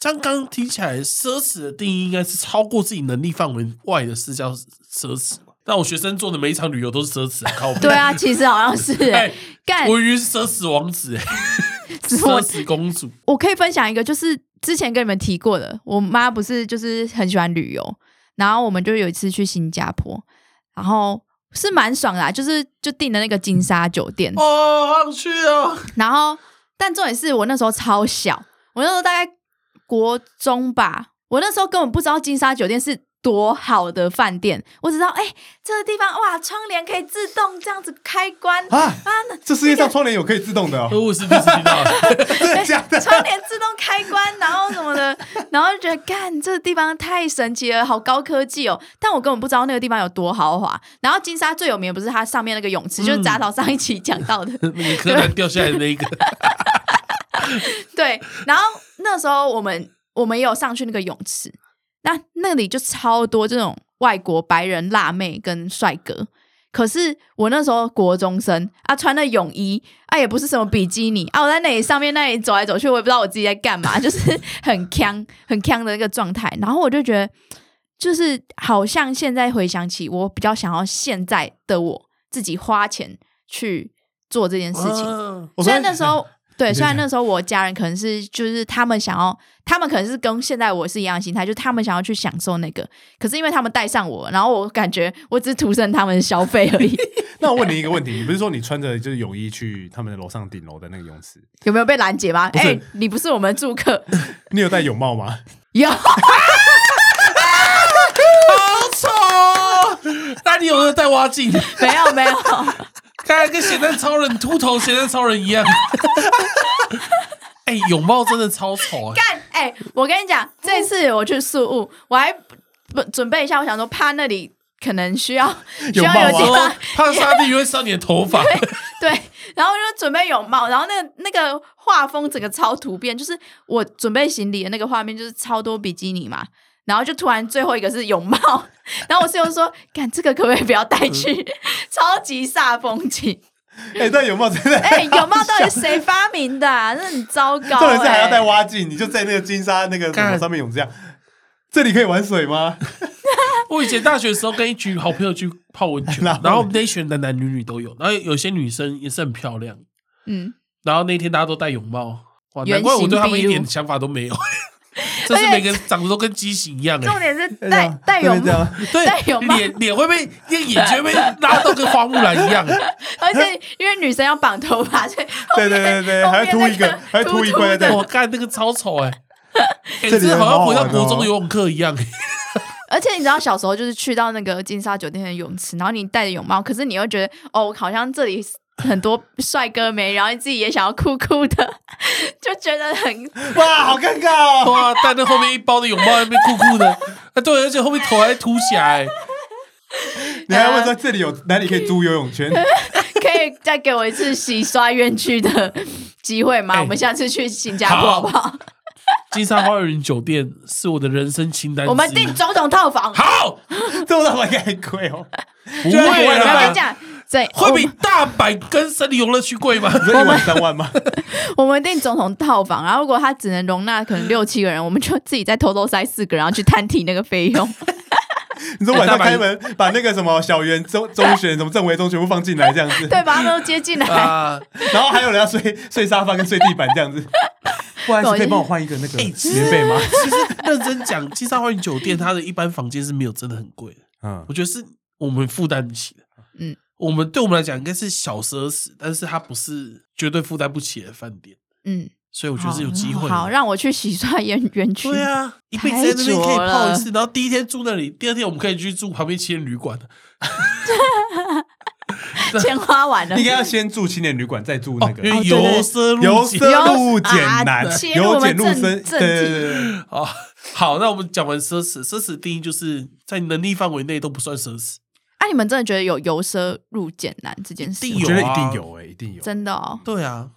像刚刚听起来，奢侈的定义应该是超过自己能力范围外的事叫奢侈嘛？但我学生做的每一场旅游都是奢侈啊，*laughs* 靠北！对啊，其实好像是 *laughs* 干我以为是奢侈王子，*laughs* 奢侈公主。我可以分享一个，就是之前跟你们提过的，我妈不是就是很喜欢旅游，然后我们就有一次去新加坡，然后是蛮爽的、啊，就是就订的那个金沙酒店，哦，好想去哦！然后但重点是我那时候超小，我那时候大概国中吧，我那时候根本不知道金沙酒店是。多好的饭店，我只知道，哎、这个地方哇，窗帘可以自动这样子开关啊，这世界上窗帘有可以自动的哦，我是第一次听到，*laughs* 真的假的？窗帘自动开关，然后什么的，*laughs* 然后就觉得干这个地方太神奇了，好高科技哦。但我根本不知道那个地方有多豪华。然后金沙最有名不是它上面那个泳池，就是杂草上一起讲到的，*laughs* 那个柯南掉下来的那一个，对。然后那时候我们我们也有上去那个泳池，那那里就超多这种外国白人辣妹跟帅哥。可是我那时候国中生啊，穿的泳衣啊，也不是什么比基尼啊，我在那里上面那里走来走去，我也不知道我自己在干嘛，*laughs* 就是很呛很呛的那个状态。然后我就觉得，就是好像现在回想起，我比较想要现在的我自己花钱去做这件事情。虽然那时候对，虽然那时候我家人可能是就是他们想要，他们可能是跟现在我是一样的心态，就是他们想要去享受那个，可是因为他们带上我，然后我感觉我只是徒剩他们的消费而已。*laughs* 那我问你一个问题，你不是说你穿着就是泳衣去他们的楼上顶楼的那个泳池，有没有被拦截吗？哎、你不是我们的住客，*laughs* 你有戴泳帽吗？*laughs* 有好丑哦！那你有没有戴蛙镜？没有没有？看来跟咸蛋超人秃头咸蛋超人一样。哎、泳帽真的超丑啊、干哎、我跟你讲，这次我去宿务，我还不准备一下，我想说怕那里可能需要 *laughs* 需要有地方怕沙地会伤你的头发，*laughs* 对，然后就准备泳帽，然后那个那个画风整个超突变，就是我准备行李的那个画面，就是超多比基尼嘛，然后就突然最后一个是泳帽，*laughs* 然后我室友说：“干这个可不可以不要带去？*laughs* 超级煞风景。哎，戴泳帽真的，*laughs* 哎、泳帽到底是谁发明的、啊？那很糟糕、重点是还要戴哎蛙镜，你就在那个金沙那个什么上面泳这样，这里可以玩水吗？我以前大学的时候跟一群好朋友去泡温泉，然后然后我们那一群男男女女都有，然后有些女生也是很漂亮，嗯，然后那天大家都戴泳帽，哇，圆难怪我对他们一点想法都没有，这是每个人长得都跟畸形一样哎，重点是戴戴泳帽，戴泳帽。脸脸会被那个眼睛会被拉到跟花木兰一样，而且因为女生要绑头发，所以后 *laughs* 对面对对对，后还要秃一个面那个，还要秃一秃块在我看那个超丑哎，哎，*laughs* 这里这好像回到国中游泳课一样，*laughs* 而且你知道小时候就是去到那个金沙酒店的泳池，然后你戴着泳帽，可是你又觉得哦，好像这里很多帅哥美，然后你自己也想要酷酷的，*laughs* 就觉得很哇，好尴尬哦！哇，戴那后面一包的泳帽在那边酷酷的，啊对，而且后面头还凸起来，你还问说这里有哪里可以租游泳圈？*laughs* 可以再给我一次洗刷冤屈的机会吗？哎我们下次去新加坡好不好？*laughs* 金沙花园酒店是我的人生清单，我们订总统套房。好，这么大应该很贵哦，不会我跟你，讲，对，会比大阪跟森林游乐区贵吗？你 *laughs* 说一晚三万吗？*laughs* 我们订总统套房，然后如果他只能容纳可能六七个人，我们就自己再偷偷塞四个，然后去摊提那个费用。*laughs* 你说晚上开门把那个什么小园中中学什么政委中全部放进来这样子，对，把他们都接进来。啊，然后还有人要睡睡沙发跟睡地板这样子。不好意思，可以帮我换一个那个哎棉被吗？其实认真讲，金沙花园酒店它的一般房间是没有真的很贵的，嗯我觉得是我们负担不起的。嗯，我们对我们来讲应该是小奢侈，但是它不是绝对负担不起的饭店，嗯，所以我觉得是有机会的。好，让我去洗刷园园区。对啊，一辈子在那边可以泡一次，然后第一天住那里，第二天我们可以去住旁边青年旅馆。钱 *laughs* 花完了应。该要先住青年旅馆，再住那个哦由奢入由俭奢入俭难由我们正俭入深。对对对，好好，那我们讲完奢侈，奢侈定义就是在能力范围内都不算奢侈。啊，你们真的觉得有由奢入俭难这件事吗？一定有啊我觉得一定有哎，一定有。真的哦，对啊，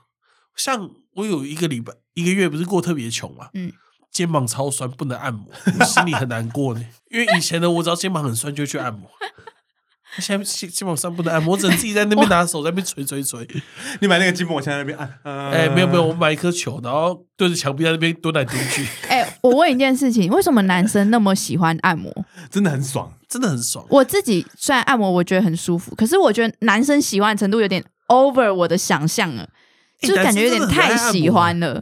像我有一个礼拜一个月不是过特别穷嘛，嗯，肩膀超酸不能按摩，我心里很难过呢。因为以前呢，我只要肩膀很酸就去按摩，*laughs* 现在肩肩膀酸不能按摩，我只能自己在那边拿手在那边捶捶捶。你买那个筋膜枪在那边按，呃哎、没有没有，我买一颗球，然后对着墙壁在那边蹲来蹲去，*laughs* 哎、我问一件事情，为什么男生那么喜欢按摩？真的很爽。真的很爽。我自己虽然按摩我觉得很舒服，可是我觉得男生喜欢的程度有点 over 我的想象了，哎就是感觉有点太喜欢了，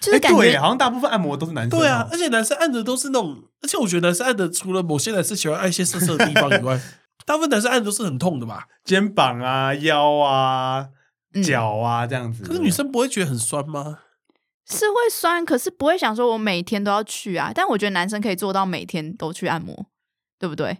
就是哎，感对，觉好像大部分按摩都是男生。对啊哦，而且男生按的都是那种，而且我觉得男生按的除了某些男生喜欢按一些色色的地方以外，*laughs* 大部分男生按的都是很痛的吧？肩膀啊、腰啊、嗯脚啊这样子。可是女生不会觉得很酸吗？是会酸，可是不会想说我每天都要去啊。但我觉得男生可以做到每天都去按摩，对不对？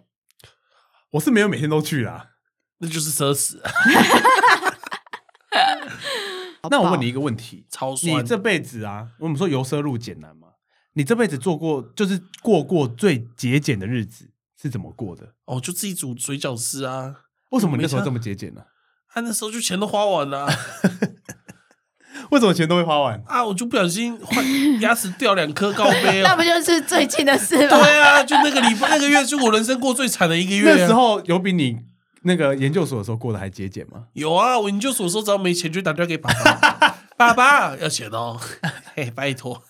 我是没有每天都去啦。那就是奢侈，*laughs* 那我问你一个问题：超酸。你这辈子啊，我们说由奢入俭难嘛？你这辈子做过，就是过过最节俭的日子是怎么过的？哦，就自己煮水饺吃啊。为什么你那时候这么节俭呢、啊，那时候就钱都花完了啊 *laughs* 为什么钱都会花完？啊！我就不小心换牙齿掉两颗高杯 *laughs* 那啊！不就是最近的事吗？*laughs* 对啊，就那个礼拜那个月，是我人生过最惨的一个月、啊。那时候有比你那个研究所的时候过得还节俭吗？有啊，我研究所的时候只要没钱就打电话给爸爸，爸爸要钱哦，嘿，拜托。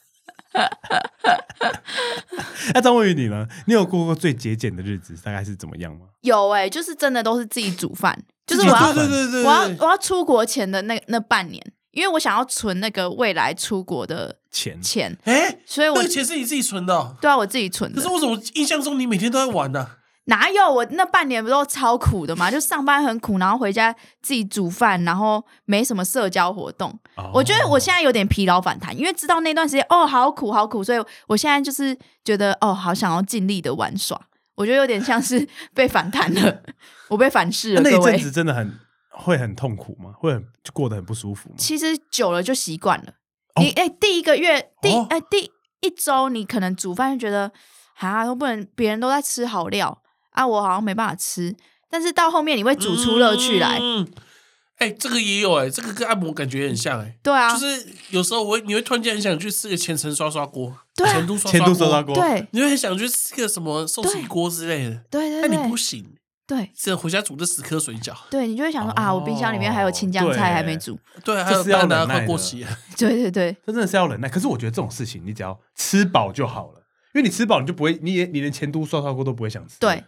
*laughs* 那张文宇你呢？你有过过最节俭的日子大概是怎么样吗？有哎、就是真的都是自己煮饭，就是我要对对对对，我要我要出国前的那那半年，因为我想要存那个未来出国的钱钱，哎，所以我那个钱是你自己存的哦，对啊我自己存的可是。我怎么印象中你每天都在玩呢？哪有我那半年不都超苦的嘛？就上班很苦，然后回家自己煮饭，然后没什么社交活动。哦我觉得我现在有点疲劳反弹，因为知道那段时间哦好苦好苦，所以我现在就是觉得哦好想要尽力的玩耍。我觉得有点像是被反弹了，*laughs* 我被反噬了。那一阵子真的很会很痛苦吗？会很就过得很不舒服吗？其实久了就习惯了。哦你哎、第一个月第哦哎、第一周，你可能煮饭就觉得啊，都不能别人都在吃好料啊，我好像没办法吃。但是到后面你会煮出乐趣来，嗯，哎，这个也有哎，这个跟按摩感觉很像哎。对啊，就是有时候我会，你会突然间很想去吃个千层刷刷锅，对啊前都刷刷刷锅，对你会很想去吃个什么寿喜锅之类的，但对对对你不行，对只能回家煮这十颗水饺。对，你就会想说、啊，我冰箱里面还有青江菜还没煮，对，还有这是要忍耐过期了。*laughs* 对对对，这真的是要忍耐。可是我觉得这种事情，你只要吃饱就好了。因为你吃饱你就不会，你也你连前都刷刷锅都不会想吃。对，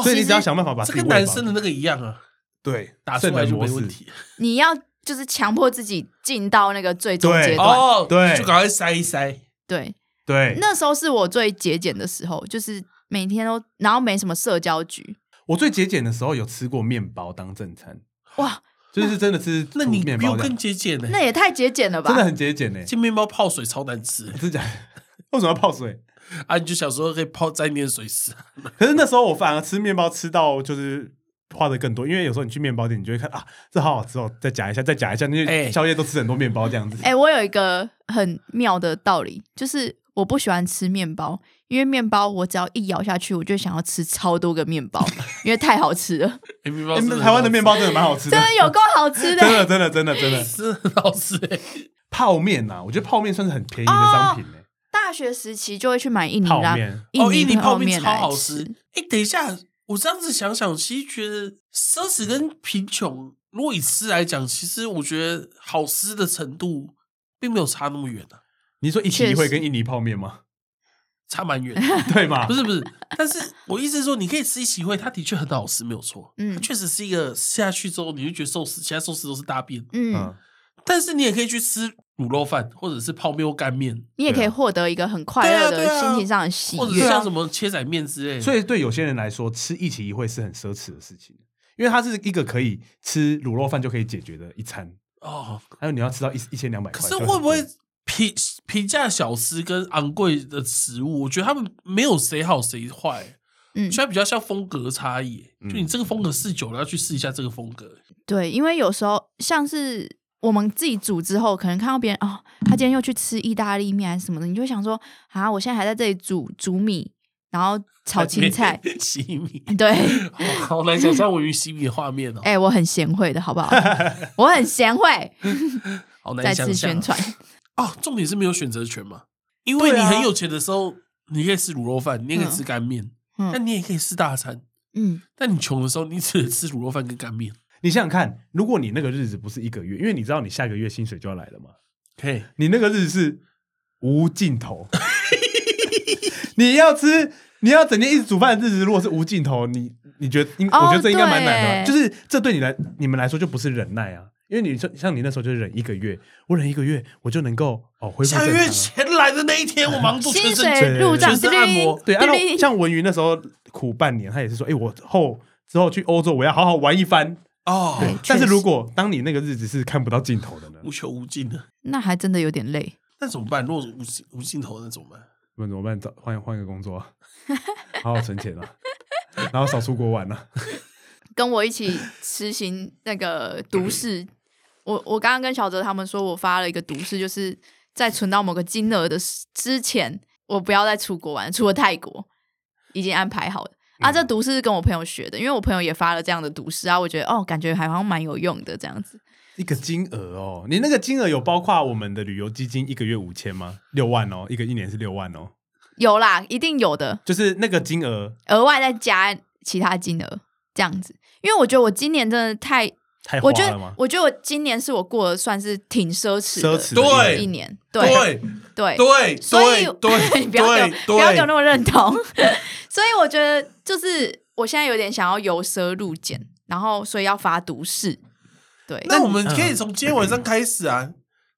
哦，所以你只要想办法把这跟男生的那个一样啊，对打出来就没问。题。你要就是强迫自己进到那个最终阶段。哦，对就赶快塞一塞。对，对，那时候是我最节俭的时候，就是每天都，然后没什么社交局。我最节俭的时候有吃过面包当正餐，哇，就是真的吃那你比我更节俭呢？那也太节俭了吧？真的很节俭呢。这面包泡水超难吃真假的？*laughs* 为什么要泡水？啊！你就想说可以泡沾点水吃，*laughs* 可是那时候我反而吃面包吃到就是花的更多，因为有时候你去面包店，你就会看啊，这好好吃哦，再夹一下，再夹一下，因哎为宵夜都吃很多面包这样子。哎、我有一个很妙的道理，就是我不喜欢吃面包，因为面包我只要一咬下去，我就想要吃超多个面包，因为太好吃了，*laughs* 哎面包哎真的很台湾的面包真的蛮好吃的真，的有够好吃的。*laughs* 真的真的真的真的。是很好吃哎。泡面呐，我觉得泡面算是很便宜的商品呢。大学时期就会去买印尼拉泡面哦，印尼泡面超好吃吃。。哎，等一下，我这样子想想，其实觉得奢侈跟贫穷，如果以吃来讲，其实我觉得好吃的程度并没有差那么远啊，你说一起会跟印尼泡面吗？*laughs* 差蛮远的。*laughs* 对吗？不是不是，但是我意思是说，你可以吃一起会，它的确很好吃，没有错。嗯它确实是一个吃下去之后，你就觉得寿司，其他寿司都是大便。嗯，嗯，但是你也可以去吃卤肉饭，或者是泡面或干面，你也可以获得一个很快乐的心情上的喜悦。或者像什么切仔面之类的。所以对有些人来说，吃一起一会是很奢侈的事情，因为它是一个可以吃卤肉饭就可以解决的一餐，哦，还有你要吃到一一千两百块，可是会不会贵平平价小吃跟昂贵的食物，我觉得他们没有谁好谁坏，嗯，虽然比较像风格差异。嗯就你这个风格试久了，要去试一下这个风格。对，因为有时候像是我们自己煮之后，可能看到别人哦，他今天又去吃意大利面还是什么的，你就会想说啊，我现在还在这里煮煮米，然后炒青菜，*laughs* 洗米，对，好好难想象我与洗米的画面哦，哎、我很贤惠的好不好？*laughs* 我很贤惠，好再难想象次宣。传。哦，重点是没有选择权嘛，因为你很有钱的时候，你可以吃卤肉饭，你也可以吃干面，嗯但你也可以吃大餐。嗯，但你穷的时候，你只能吃卤肉饭跟干面。你想想看，如果你那个日子不是一个月，因为你知道你下个月薪水就要来了嘛，可以，你那个日子是无尽头，*laughs* 你要吃，你要整天一直煮饭的日子，如果是无尽头，你你觉得应？哦我觉得这应该蛮难的就是这对你来你们来说就不是忍耐啊。因为你说像你那时候就忍一个月，我忍一个月，我就能够哦恢复下个月。钱来的那一天，我忙做全薪身水入账，全身按摩对，啊，滴滴那像文云那时候苦半年，他也是说，哎、我后之后去欧洲，我要好好玩一番。哦，对但是确实如果当你那个日子是看不到尽头的呢？无穷无尽的，那还真的有点累。那怎么办？如果无尽无尽头，那怎么办？那怎么办？找换换个工作啊，*laughs* 好好存钱啊，*laughs* 然后少出国玩啊。跟我一起实行那个毒誓。我我刚刚跟小哲他们说，我发了一个毒誓，就是在存到某个金额的时之前，我不要再出国玩，除了泰国已经安排好了。啊，这毒誓是跟我朋友学的，因为我朋友也发了这样的毒誓啊，我觉得哦，感觉还好像蛮有用的这样子。一个金额哦，你那个金额有包括我们的旅游基金一个月五千吗？六万哦，一个一年是六万哦，有啦，一定有的，就是那个金额额外再加其他金额这样子。因为我觉得我今年真的太，太花我觉得了吗？我觉得我今年是我过得算是挺奢侈的奢侈的对一年，对对对对所以对你 *laughs* 不要不要给我那对，么认同。*laughs* 所以我觉得就是我现在有点想要由奢入俭，然后所以要发毒誓。对，那我们可以从今天晚上开始啊，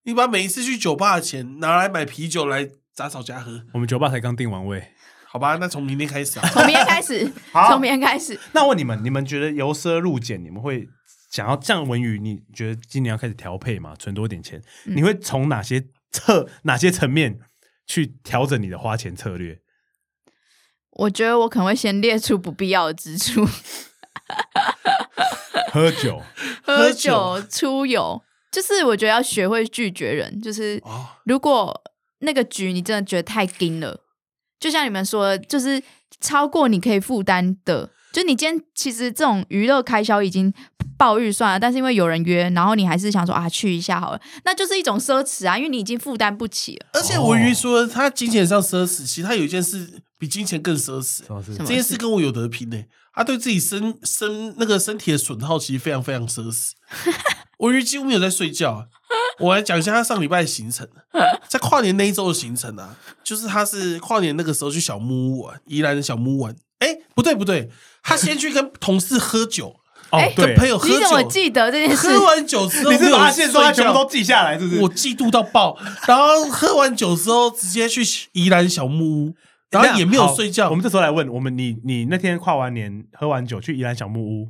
你把每一次去酒吧的钱拿来买啤酒来杂草家喝，我们酒吧才刚定完位。好吧？那从明天开始啊，从明天开始，*laughs* 好从明天开始，那问你们，你们觉得由奢入俭，你们会想要降文宇，你觉得今年要开始调配嘛，存多点钱，嗯。你会从哪些侧哪些层面去调整你的花钱策略？我觉得我可能会先列出不必要的支出，喝酒，*laughs* 喝酒酒、出游，就是我觉得要学会拒绝人，就是哦，如果那个局你真的觉得太紧了，就像你们说，就是超过你可以负担的，就你今天其实这种娱乐开销已经爆预算了，但是因为有人约，然后你还是想说啊去一下好了，那就是一种奢侈啊，因为你已经负担不起了。而且文瑜说他金钱上奢侈，其实他有一件事比金钱更奢侈，这件事跟我有得拼呢、他对自己身 *laughs* 身那个身体的损耗其实非常非常奢侈。文娱几乎没有在睡觉啊。我来讲一下他上礼拜的行程，在跨年那一周的行程啊，就是他是跨年那个时候去小木屋玩，宜兰的小木屋玩。哎，不对不对，他先去跟同事喝酒，哦哎，对跟，朋友喝你怎么酒，记得这件事？喝完酒之后你是没有把他现说他全部都记下来，是不是？我嫉妒到爆。然后喝完酒之后，直接去宜兰小木屋，然后也没有睡觉。我们这时候来问我们，你你那天跨完年喝完酒去宜兰小木屋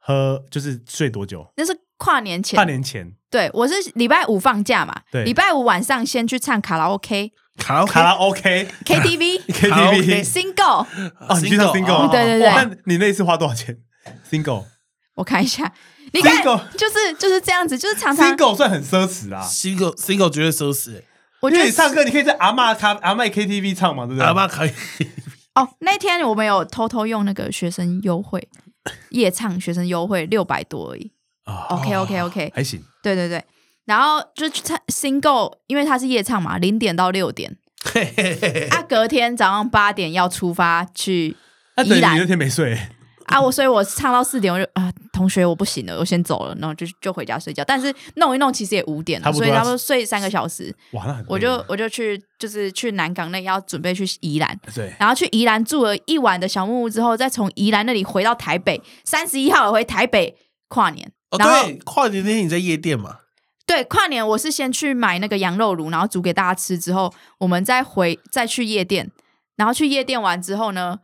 喝，就是睡多久？那是跨年前跨，年前对我是礼拜五放假嘛，对礼拜五晚上先去唱卡拉 OK、卡拉卡拉 OK KTV、*laughs* KTV Single，哦，你去唱 single，哦对对对。那你那一次花多少钱？single。我看一下，你看 Single 就是就是这样子，就是常常 single 算很奢侈啦，single single 绝对奢侈、我觉得为你唱歌你可以在阿嬷咖阿嬷 KTV 唱嘛，对不对？阿妈可以。哦，那天我们有偷偷用那个学生优惠夜唱学生优惠六百多而已。啊 OK OK OK，还行。对对对，然后就去唱 single，因为他是夜唱嘛，零点到六点，嘿嘿嘿嘿啊，隔天早上八点要出发去宜兰你那天没睡，啊，我所以我唱到四点，我就啊，同学我不行了，我先走了，然后就就回家睡觉。但是弄一弄其实也五点了，所以差不多睡三个小时，哇，那很我就我就去就是去南港那要准备去宜兰，对然后去宜兰住了一晚的小木屋之后，再从宜兰那里回到台北，三十一号回台北跨年。哦，对，跨年那天你在夜店嘛？对，跨年我是先去买那个羊肉炉，然后煮给大家吃，之后我们再回再去夜店，然后去夜店玩之后呢，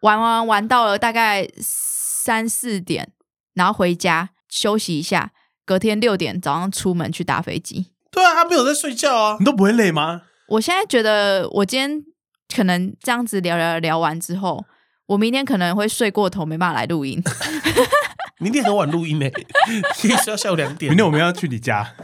玩玩玩到了大概三四点，然后回家休息一下，隔天六点早上出门去搭飞机。对啊，他没有在睡觉啊你。都不会累吗？我现在觉得我今天可能这样子聊聊聊完之后，我明天可能会睡过头，没办法来录音。*laughs* 明天很晚录音呢、*laughs* 可以是要下午两点。明天我们要去你家。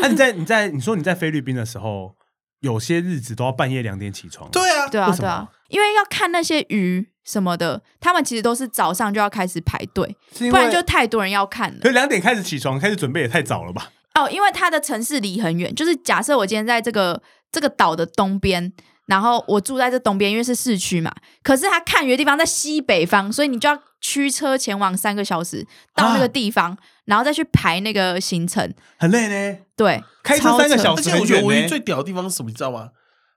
那、*laughs* 你在你在你说你在菲律宾的时候，有些日子都要半夜两点起床。对啊，对啊，对啊，因为要看那些鱼什么的，他们其实都是早上就要开始排队，不然就太多人要看了。可是两点开始起床，开始准备也太早了吧？哦，因为它的城市离很远，就是假设我今天在这个这个岛的东边，然后我住在这东边，因为是市区嘛，可是他看鱼的地方在西北方，所以你就要驱车前往三个小时到那个地方，然后再去排那个行程。很累呢。对，开车三个小时而且我觉得唯一最屌的地方是什么，你知道吗？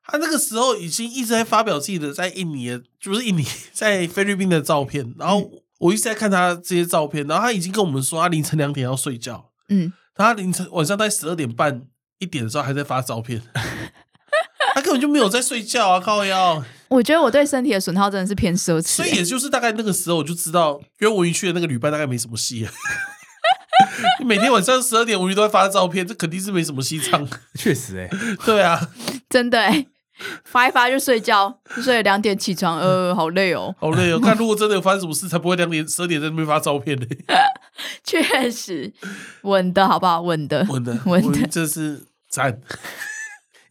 他那个时候已经一直在发表自己的在印尼的，就是印尼在菲律宾的照片，然后我一直在看他这些照片，然后他已经跟我们说他凌晨两点要睡觉，嗯，他凌晨晚上在十二点半一点的时候还在发照片，他根本就没有在睡觉啊，靠腰。*laughs* 我觉得我对身体的损耗真的是偏奢侈所以也就是大概那个时候我就知道，因为文娱去的那个旅伴大概没什么戏、啊。*laughs* 每天晚上十二点，文娱都会发照片，这肯定是没什么戏唱。*laughs* 确实哎、对啊，真的欸发一发就睡觉，就睡了两点起床，呃，好累哦。好累哦。看如果真的有发生什么事，才不会两点十二点在那边发照片呢。确实，稳的好不好？稳的，稳的，稳的。这是赞。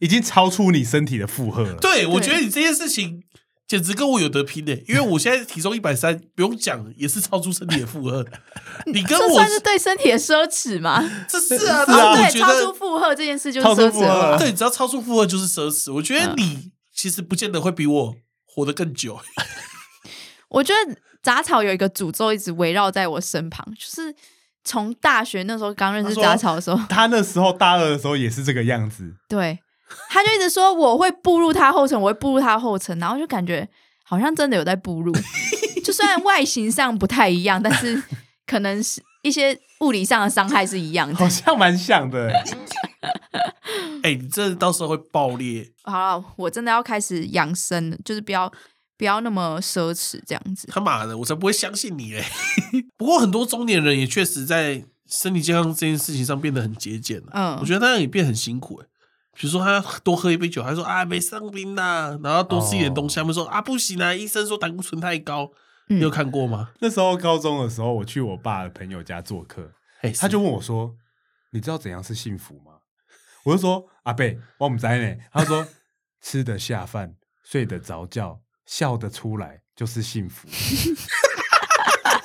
已经超出你身体的负荷了。对，我觉得你这件事情简直跟我有得拼的，因为我现在体重一百三，不用讲，也是超出身体的负荷。*laughs* 你跟我这算是对身体的奢侈吗？这是啊，是啊我对，觉超出得负荷这件事就是奢侈。对，只要超出负荷就是奢侈。我觉得你其实不见得会比我活得更久。*laughs* 我觉得杂草有一个诅咒一直围绕在我身旁，就是从大学那时候刚认识杂草的时候，他那时候大二的时候也是这个样子，对，他就一直说我会步入他后尘，我会步入他后尘，然后就感觉好像真的有在步入，就虽然外形上不太一样，但是可能是一些物理上的伤害是一样的好。像蛮像的、欸。*laughs* 哎，你这到时候会爆裂。好了，我真的要开始养生了，就是不要不要那么奢侈这样子。他妈的，我才不会相信你嘞！*laughs* 不过很多中年人也确实在身体健康这件事情上变得很节俭了。嗯我觉得他也变很辛苦哎。比如说他多喝一杯酒，他说啊没上冰呐，然后多吃一点东西，他们说啊不行啊，医生说胆固醇太高。嗯你有看过吗？那时候高中的时候，我去我爸的朋友家做客，哎，他就问我说：“你知道怎样是幸福吗？”我就说：“阿贝，我不在呢。”他说：“吃得下饭，睡得着觉，笑得出来就是幸福。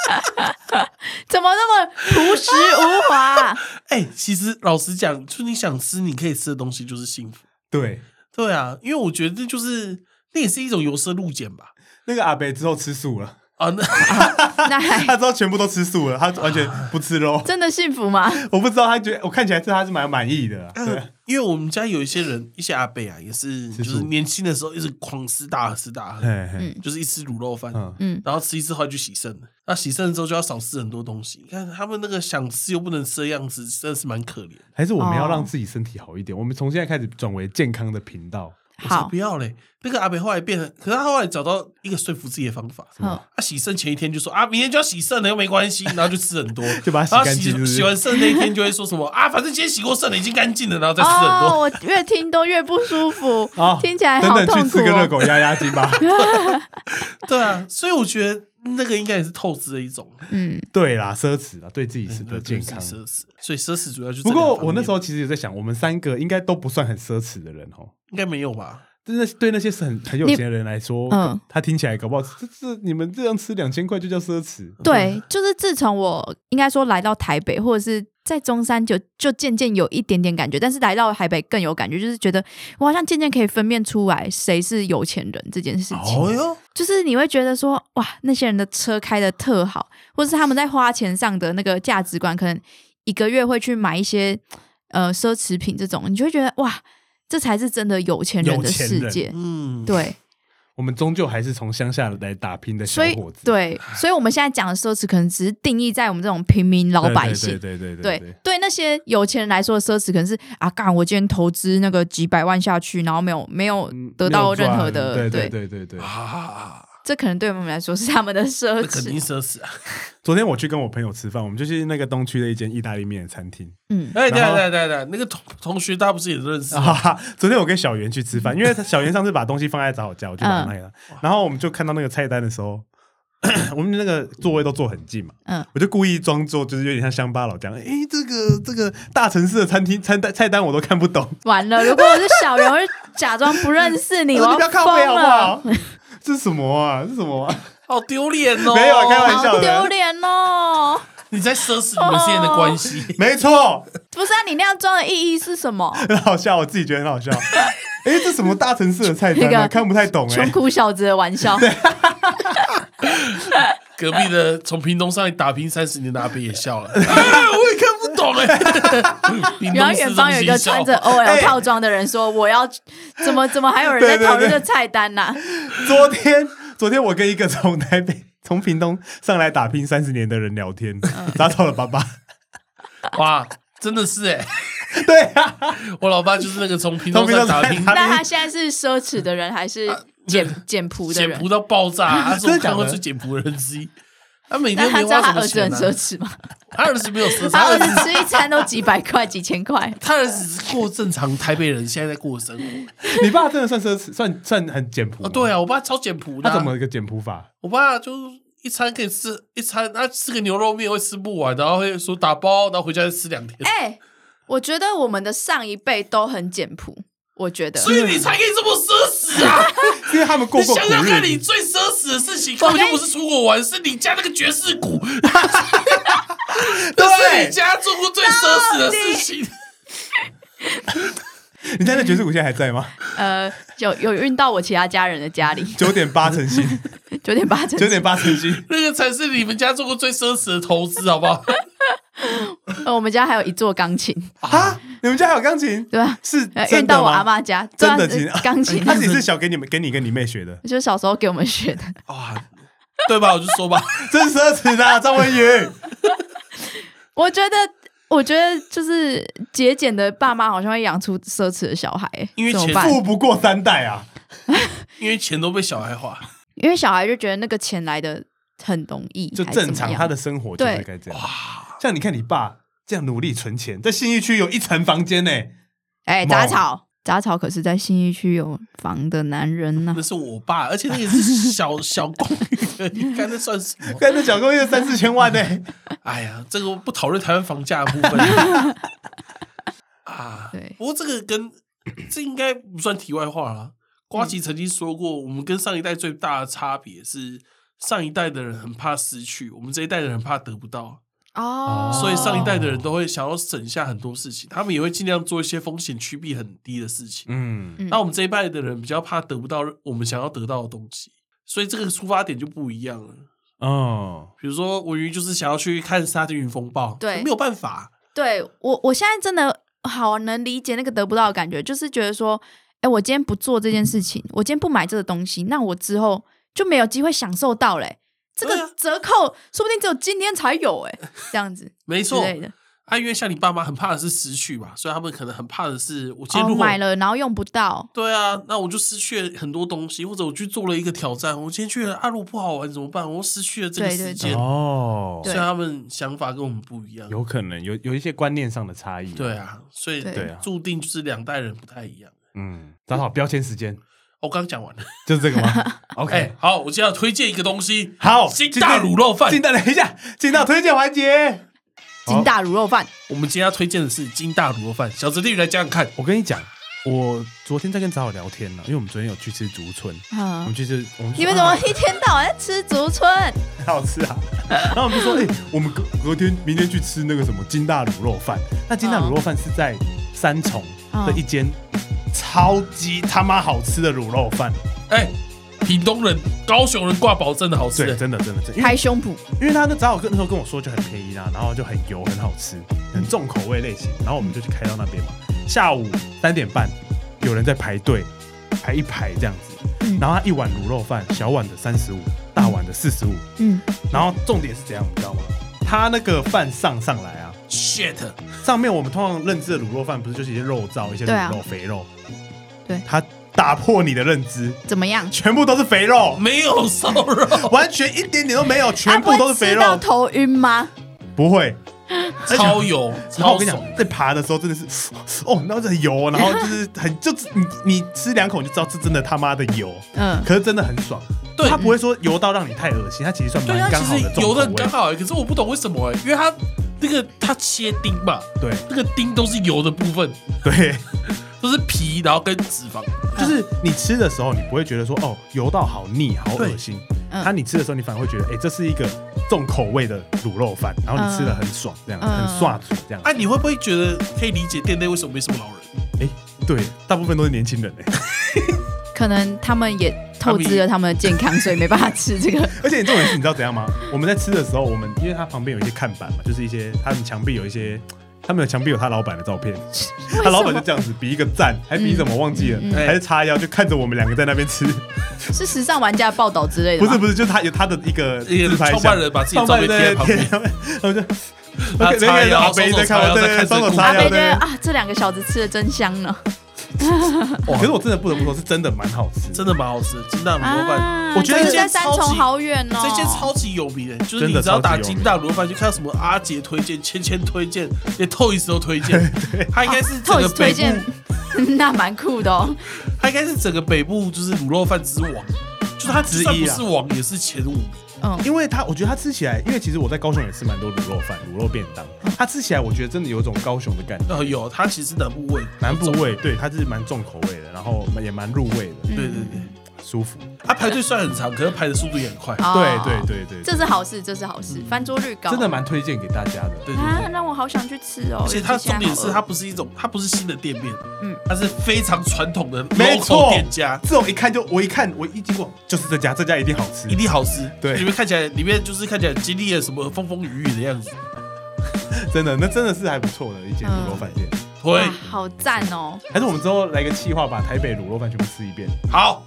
*laughs* 怎么那么朴实无华？*laughs* 哎、其实老实讲，就是你想吃你可以吃的东西就是幸福。”对，对啊，因为我觉得这就是那也是一种由奢入俭吧。那个阿北之后吃素了，啊，那 *laughs* 那他之后全部都吃素了，他完全不吃肉。真的幸福吗？我不知道，他觉得我看起来是他是蛮满意的因为我们家有一些人，一些阿伯啊，也是就是年轻的时候一直狂吃大喝吃大喝，就是一吃卤肉饭，嗯嗯然后吃一次后来就洗肾了。那洗肾之后就要少吃很多东西，你看他们那个想吃又不能吃的样子，真的是蛮可怜的。还是我们要哦让自己身体好一点。我们从现在开始转为健康的频道。我才好不，要嘞！那个阿北后来变成，可是他后来找到一个说服自己的方法，嗯他洗肾前一天就说啊，明天就要洗肾了，又没关系，然后就吃很多，*laughs* 就把它洗干净洗完肾那一天就会说什么啊，反正今天洗过肾了，已经干净了，然后再吃很哦，多。我越听都越不舒服，*laughs* 啊听起来等等去好痛苦哦。吃个热狗压压惊吧。*laughs* 对啊，所以我觉得那个应该也是透支的一种，嗯，对啦，奢侈啦，对自己是对的健康。奢侈，所以奢侈主要就是。不过我那时候其实也在想，我们三个应该都不算很奢侈的人哦。应该没有吧？真的对那些是很很有钱的人来说，嗯他听起来搞不好这这你们这样吃两千块就叫奢侈。对，就是自从我应该说来到台北，或者是在中山就就渐渐有一点点感觉，但是来到台北更有感觉，就是觉得我好像渐渐可以分辨出来谁是有钱人这件事情。哦哟，就是你会觉得说，哇，那些人的车开的特好，或是他们在花钱上的那个价值观，可能一个月会去买一些呃奢侈品这种，你就会觉得哇，这才是真的有钱人的世界。嗯，对，我们终究还是从乡下来打拼的小所以伙子。对，所以我们现在讲的奢侈，可能只是定义在我们这种平民老，百姓。对对对对对对，那些有钱人来说的奢侈，可能是啊，干我今天投资那个几百万下去，然后没有没有嗯得到任何的，对对对对对。啊，这可能对我们来说是他们的奢那肯定。奢侈啊！*laughs* 昨天我去跟我朋友吃饭，我们就去那个东区的一间意大利面的餐厅。嗯，哎，对然后对对对，那个同同学大家不是也认识吗？哈哈，昨天我跟小袁去吃饭，因为他小袁上次把东西放在找我家，我就把它那个，然后我们就看到那个菜单的时候，*clears throat* 我们那个座位都坐很近嘛，嗯我就故意装作就是有点像乡巴佬这样，诶，这个这个大城市的餐厅餐单菜单我都看不懂，完了，如果我是小人，我就假装不认识你，*laughs* 我你不要靠背好不了，好？这是什么啊？这是什么啊？好丢脸哦！没有开玩笑好丢脸哦！你在奢侈你们之间的关系。没错，不是啊，你那样装的意义是什么？很好笑，我自己觉得很好笑。*laughs* 哎，这什么大城市的菜单啊？那个看不太懂穷哎。苦小子的玩笑。*laughs* 隔壁的从屏东上来打拼三十年的阿伯也笑了，啊我也看 *laughs* 然后远方有一个穿着 OL *laughs* 套装的人说：“我要怎么怎么还有人在讨论这菜单呐？*laughs* 昨天，昨天我跟一个从台北、从屏东上来打拼三十年的人聊天，嗯打到了爸爸。哇，真的是哎，对啊，我老爸就是那个从屏东上打拼，那他现在是奢侈的人还是简简朴的人简朴？到爆炸，他是我真的假的看过最简朴的人之一。他每天没花什么他知道他儿子很奢，侈吗？他儿子没有奢侈，他儿子子吃一餐都几百块、几千块。他儿子只是过正常台北人现在在过的生活。*laughs* 你爸真的算奢侈，算算很简朴哦，对啊，我爸超简朴的啊。他怎么一个简朴法？我爸就一餐可以吃一餐，他吃个牛肉面会吃不完，然后会说打包，然后回家再吃两天。哎、我觉得我们的上一辈都很简朴，我觉得。所以你才可以这么奢侈啊！*laughs* 因为他们过你过苦想想看，你最奢侈的事情根本就不是出国玩，是你家那个爵士鼓，*laughs* 这是你家做过最奢侈的事情。*laughs* 你家那爵士鼓现在还在吗？呃，有有运到我其他家人的家里，九点八成新，九点八成。九点八成新。那个才是你们家做过最奢侈的投资，好不好？*laughs* 呃，我们家还有一座钢琴，啊，你们家还有钢琴？对吧？是运到我阿吗？妈家，真的钢琴，*laughs* 他只是小给你们给你跟你妹学的，*laughs* 就是小时候给我们学的。哇，对吧？我就说吧，真奢侈的啊张文宇。我觉得，我觉得就是节俭的爸妈好像会养出奢侈的小孩，因为钱？富不过三代啊！因为钱都被小孩花。因为小孩就觉得那个钱来的很容易，就正常，他的生活就是对该这样。像你看你爸这样努力存钱，在信义区有一层房间呢、哎猛杂草，杂草可是在信义区有房的男人呢、那是我爸，而且那也是小 *laughs* 小公寓你，看那算什么？跟那小公寓三四千万呢、*laughs* 哎呀，这个不讨论台湾房价的部分 *laughs* 啊。对不过这个跟这应该不算题外话啦。瓜吉曾经说过，我们跟上一代最大的差别是，上一代的人很怕失去，我们这一代的人很怕得不到，哦，所以上一代的人都会想要省下很多事情，他们也会尽量做一些风险趋避很低的事情。嗯，嗯那我们这一代的人比较怕得不到我们想要得到的东西，所以这个出发点就不一样了。哦，比如说文鱼就是想要去看沙丁鱼风暴，对没有办法，对我，我现在真的好能理解那个得不到的感觉，就是觉得说，哎，我今天不做这件事情，我今天不买这个东西，那我之后就没有机会享受到嘞。这个折扣说不定只有今天才有，哎，*laughs* 这样子没错。啊，因为像你爸妈很怕的是失去嘛，所以他们可能很怕的是我今天哦，如果、买了然后用不到，对啊，那我就失去了很多东西，或者我去做了一个挑战，我今天去了阿鲁不好玩怎么办？我失去了这个时间，哦，对所以他们想法跟我们不一样。有可能有有一些观念上的差异。对，啊，所以对对啊注定就是两代人不太一样。嗯，找好标签时间我刚讲完了，*laughs* 就是这个吗 *laughs* 哎、？OK，好，我今天要推荐一个东西，好，金大卤肉饭进。到等一下，进到推荐环节。*laughs* 金大卤肉饭，我们今天要推荐的是金大卤肉饭，小侄弟来讲讲看。我跟你讲，我昨天在跟早好聊天呢，因为我们昨天有去吃竹村，我嗯们，去吃，我们你们怎么一天到晚在吃竹村？很好吃啊？然后我们就说，哎、我们隔隔天明天去吃那个什么金大卤肉饭。那金大卤肉饭是在三重的一间超级他妈好吃的卤肉饭，哎、屏东人、高雄人挂保证的好吃、对，真的真的真的，因为拍胸脯，因为他那早好跟那时候跟我说就很便宜啦，然后就很油很好吃，很重口味类型，然后我们就去开到那边嘛。下午三点半，有人在排队，排一排这样子，嗯。然后他一碗卤肉饭，小碗的三十五，大碗的四十五，嗯，然后重点是怎样，你知道吗？他那个饭上上来啊，shit，上面我们通常认知的卤肉饭不是就是一些肉燥、一些对啊。卤肉、肥肉，对。他打破你的认知，怎么样？全部都是肥肉，没有瘦肉，*laughs* 完全一点点都没有，全部都是肥肉，头晕吗？不会。超油，然后我跟你讲。，在爬的时候真的是，*gasps* 哦，然后很油，*laughs* 然后就是很，就你你吃两口你就知道这真的他妈的油，嗯，可是真的很爽。对。它不会说油到让你太恶心，它其实算蛮刚好其实油的刚好、欸，可是我不懂为什么哎、因为它那个它切丁吧，对。那个丁都是油的部分，对，都是皮，然后跟脂肪。就是你吃的时候，你不会觉得说哦油到好腻好恶心，嗯它你吃的时候你反而会觉得，哎，这是一个重口味的卤肉饭，然后你吃的很爽，这样嗯很刷嘴这样。啊，你会不会觉得可以理解店内为什么没什么老人？对，大部分都是年轻人哎，*laughs* 可能他们也透支了他们的健康，所以没办法吃这个。*laughs* 而且你重点是，你知道怎样吗？我们在吃的时候，我们因为它旁边有一些看板嘛，就是一些他们墙壁有一些，他们的墙壁有他老板的照片，他老板就这样子比一个赞，还比什么忘记了，嗯嗯还是叉腰，就看着我们两个在那边吃。是时尚玩家报道之类的？不是不是，就是他有他的一个自拍创办人把自己的照片贴在旁边，然后就。他那个叉腰阿贝在看我，对对，双手叉腰在。啊，这两个小子吃的真香呢。*laughs* 可是我真的不得不说，是真的蛮好吃，真的蛮好吃的，金大卤肉饭。啊，我觉得这这间在三重超级好远哦。这间超级有名的，就是真的你只要打超级有名金大卤肉饭，就看到什么阿杰推荐、芊芊推荐，连 Toys 都推荐。*laughs* 他应该是整个 Toys 推北荐部，，那蛮酷的哦。他应该是整个北部就是卤肉饭之王，就是他就算不是王，也是前五名。嗯，因为它我觉得它吃起来，因为其实我在高雄也吃蛮多卤肉饭、卤肉便当，它吃起来我觉得真的有一种高雄的感觉。呃，有，它其实南部味，南部味，对，它是蛮重口味的，然后也蛮入味的，对对对，舒服。它排队虽然很长，可是排的速度也很快。哦对对对对，这是好事，这是好事，翻桌率高，真的蛮推荐给大家的。对对啊，对，让我好想去吃哦。而且它重点是它不是一种，它不是新的店面，嗯嗯，它是非常传统的没 local 错店家。这种一看就我一看我一经过就是这家，这家一定好吃一。定好吃，对里面看起来，里面就是看起来经历了什么风风雨雨的样子，*laughs* 真的，那真的是还不错的一间卤肉饭店。对哇，好赞哦，还是我们之后来个计划，把台北卤肉饭全部吃一遍，好，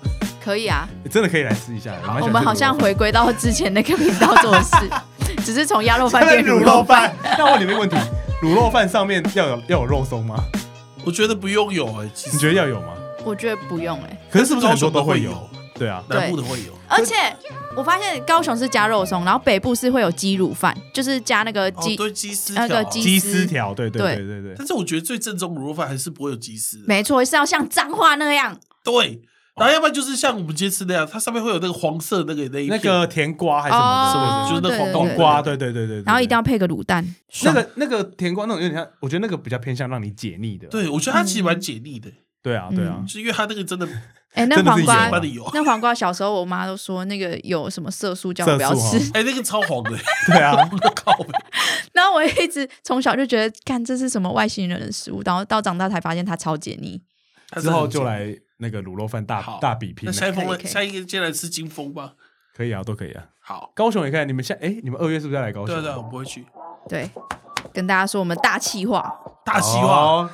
可以啊。真的可以来试一下。我们好像回归到之前那个频道做的事，只是从鸭肉饭变卤卤肉饭。饭。*laughs* 那我问你们一个问题：卤肉饭上面要有要有肉松吗？我觉得不用有哎，其实你觉得要有吗？我觉得不用哎，可是是不是很多都会有？对啊，南部的会有，而且我发现高雄是加肉松，然后北部是会有鸡卤饭，就是加那个哦鸡，对鸡丝条那个鸡鸡丝丝条，对对对对对对。但是我觉得最正宗卤肉饭还是不会有鸡丝的，没错，是要像彰化那样，对，然后要不然就是像我们今天吃那样，它上面会有那个黄色那个那一那片个甜瓜还是什么的，哦是不是？就是那对对对黄冬瓜，对对。对对对。然后一定要配个卤蛋，那个那个甜瓜那种有点像，我觉得那个比较偏向让你解腻的。对，我觉得它其实蛮解腻的，对啊对啊。嗯，就是因为它那个真的哎，那真的是黄瓜那黄瓜小时候我妈都说那个有什么色素，叫不要素哦吃。*laughs* 哎，那个超黄的，对啊，*laughs* 靠北，然后我一直从小就觉得，看这是什么外星人的食物，然后到长大才发现它超解腻。它之后就来那个卤肉饭大大比拼那。下一封可以可以下一个接下来吃金峰吧，可以啊，都可以啊。好，高雄也可以，你们下哎，你们二月是不是要来高雄？对啊对啊，我不会去。对，跟大家说我们大气化，大计划，哦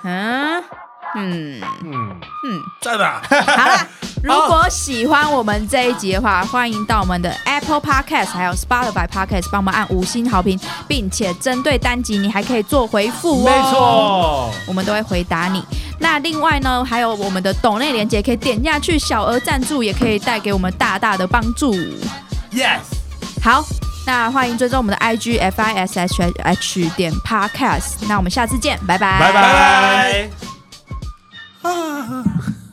嗯嗯嗯，嗯。赞啊！*laughs* 好啦，*laughs* 如果喜欢我们这一集的话，欢迎到我们的 Apple Podcast 还有 Spotify Podcast 帮我们按五星好评，并且针对单集你还可以做回复哦。没，错。我们都会回答你。那另外呢，还有我们的抖内连接可以点下去，小额赞助也可以带给我们大大的帮助。Yes，好，那欢迎追踪我们的 IG F I S H H 点 Podcast。那我们下次见，拜拜，拜拜。Ah.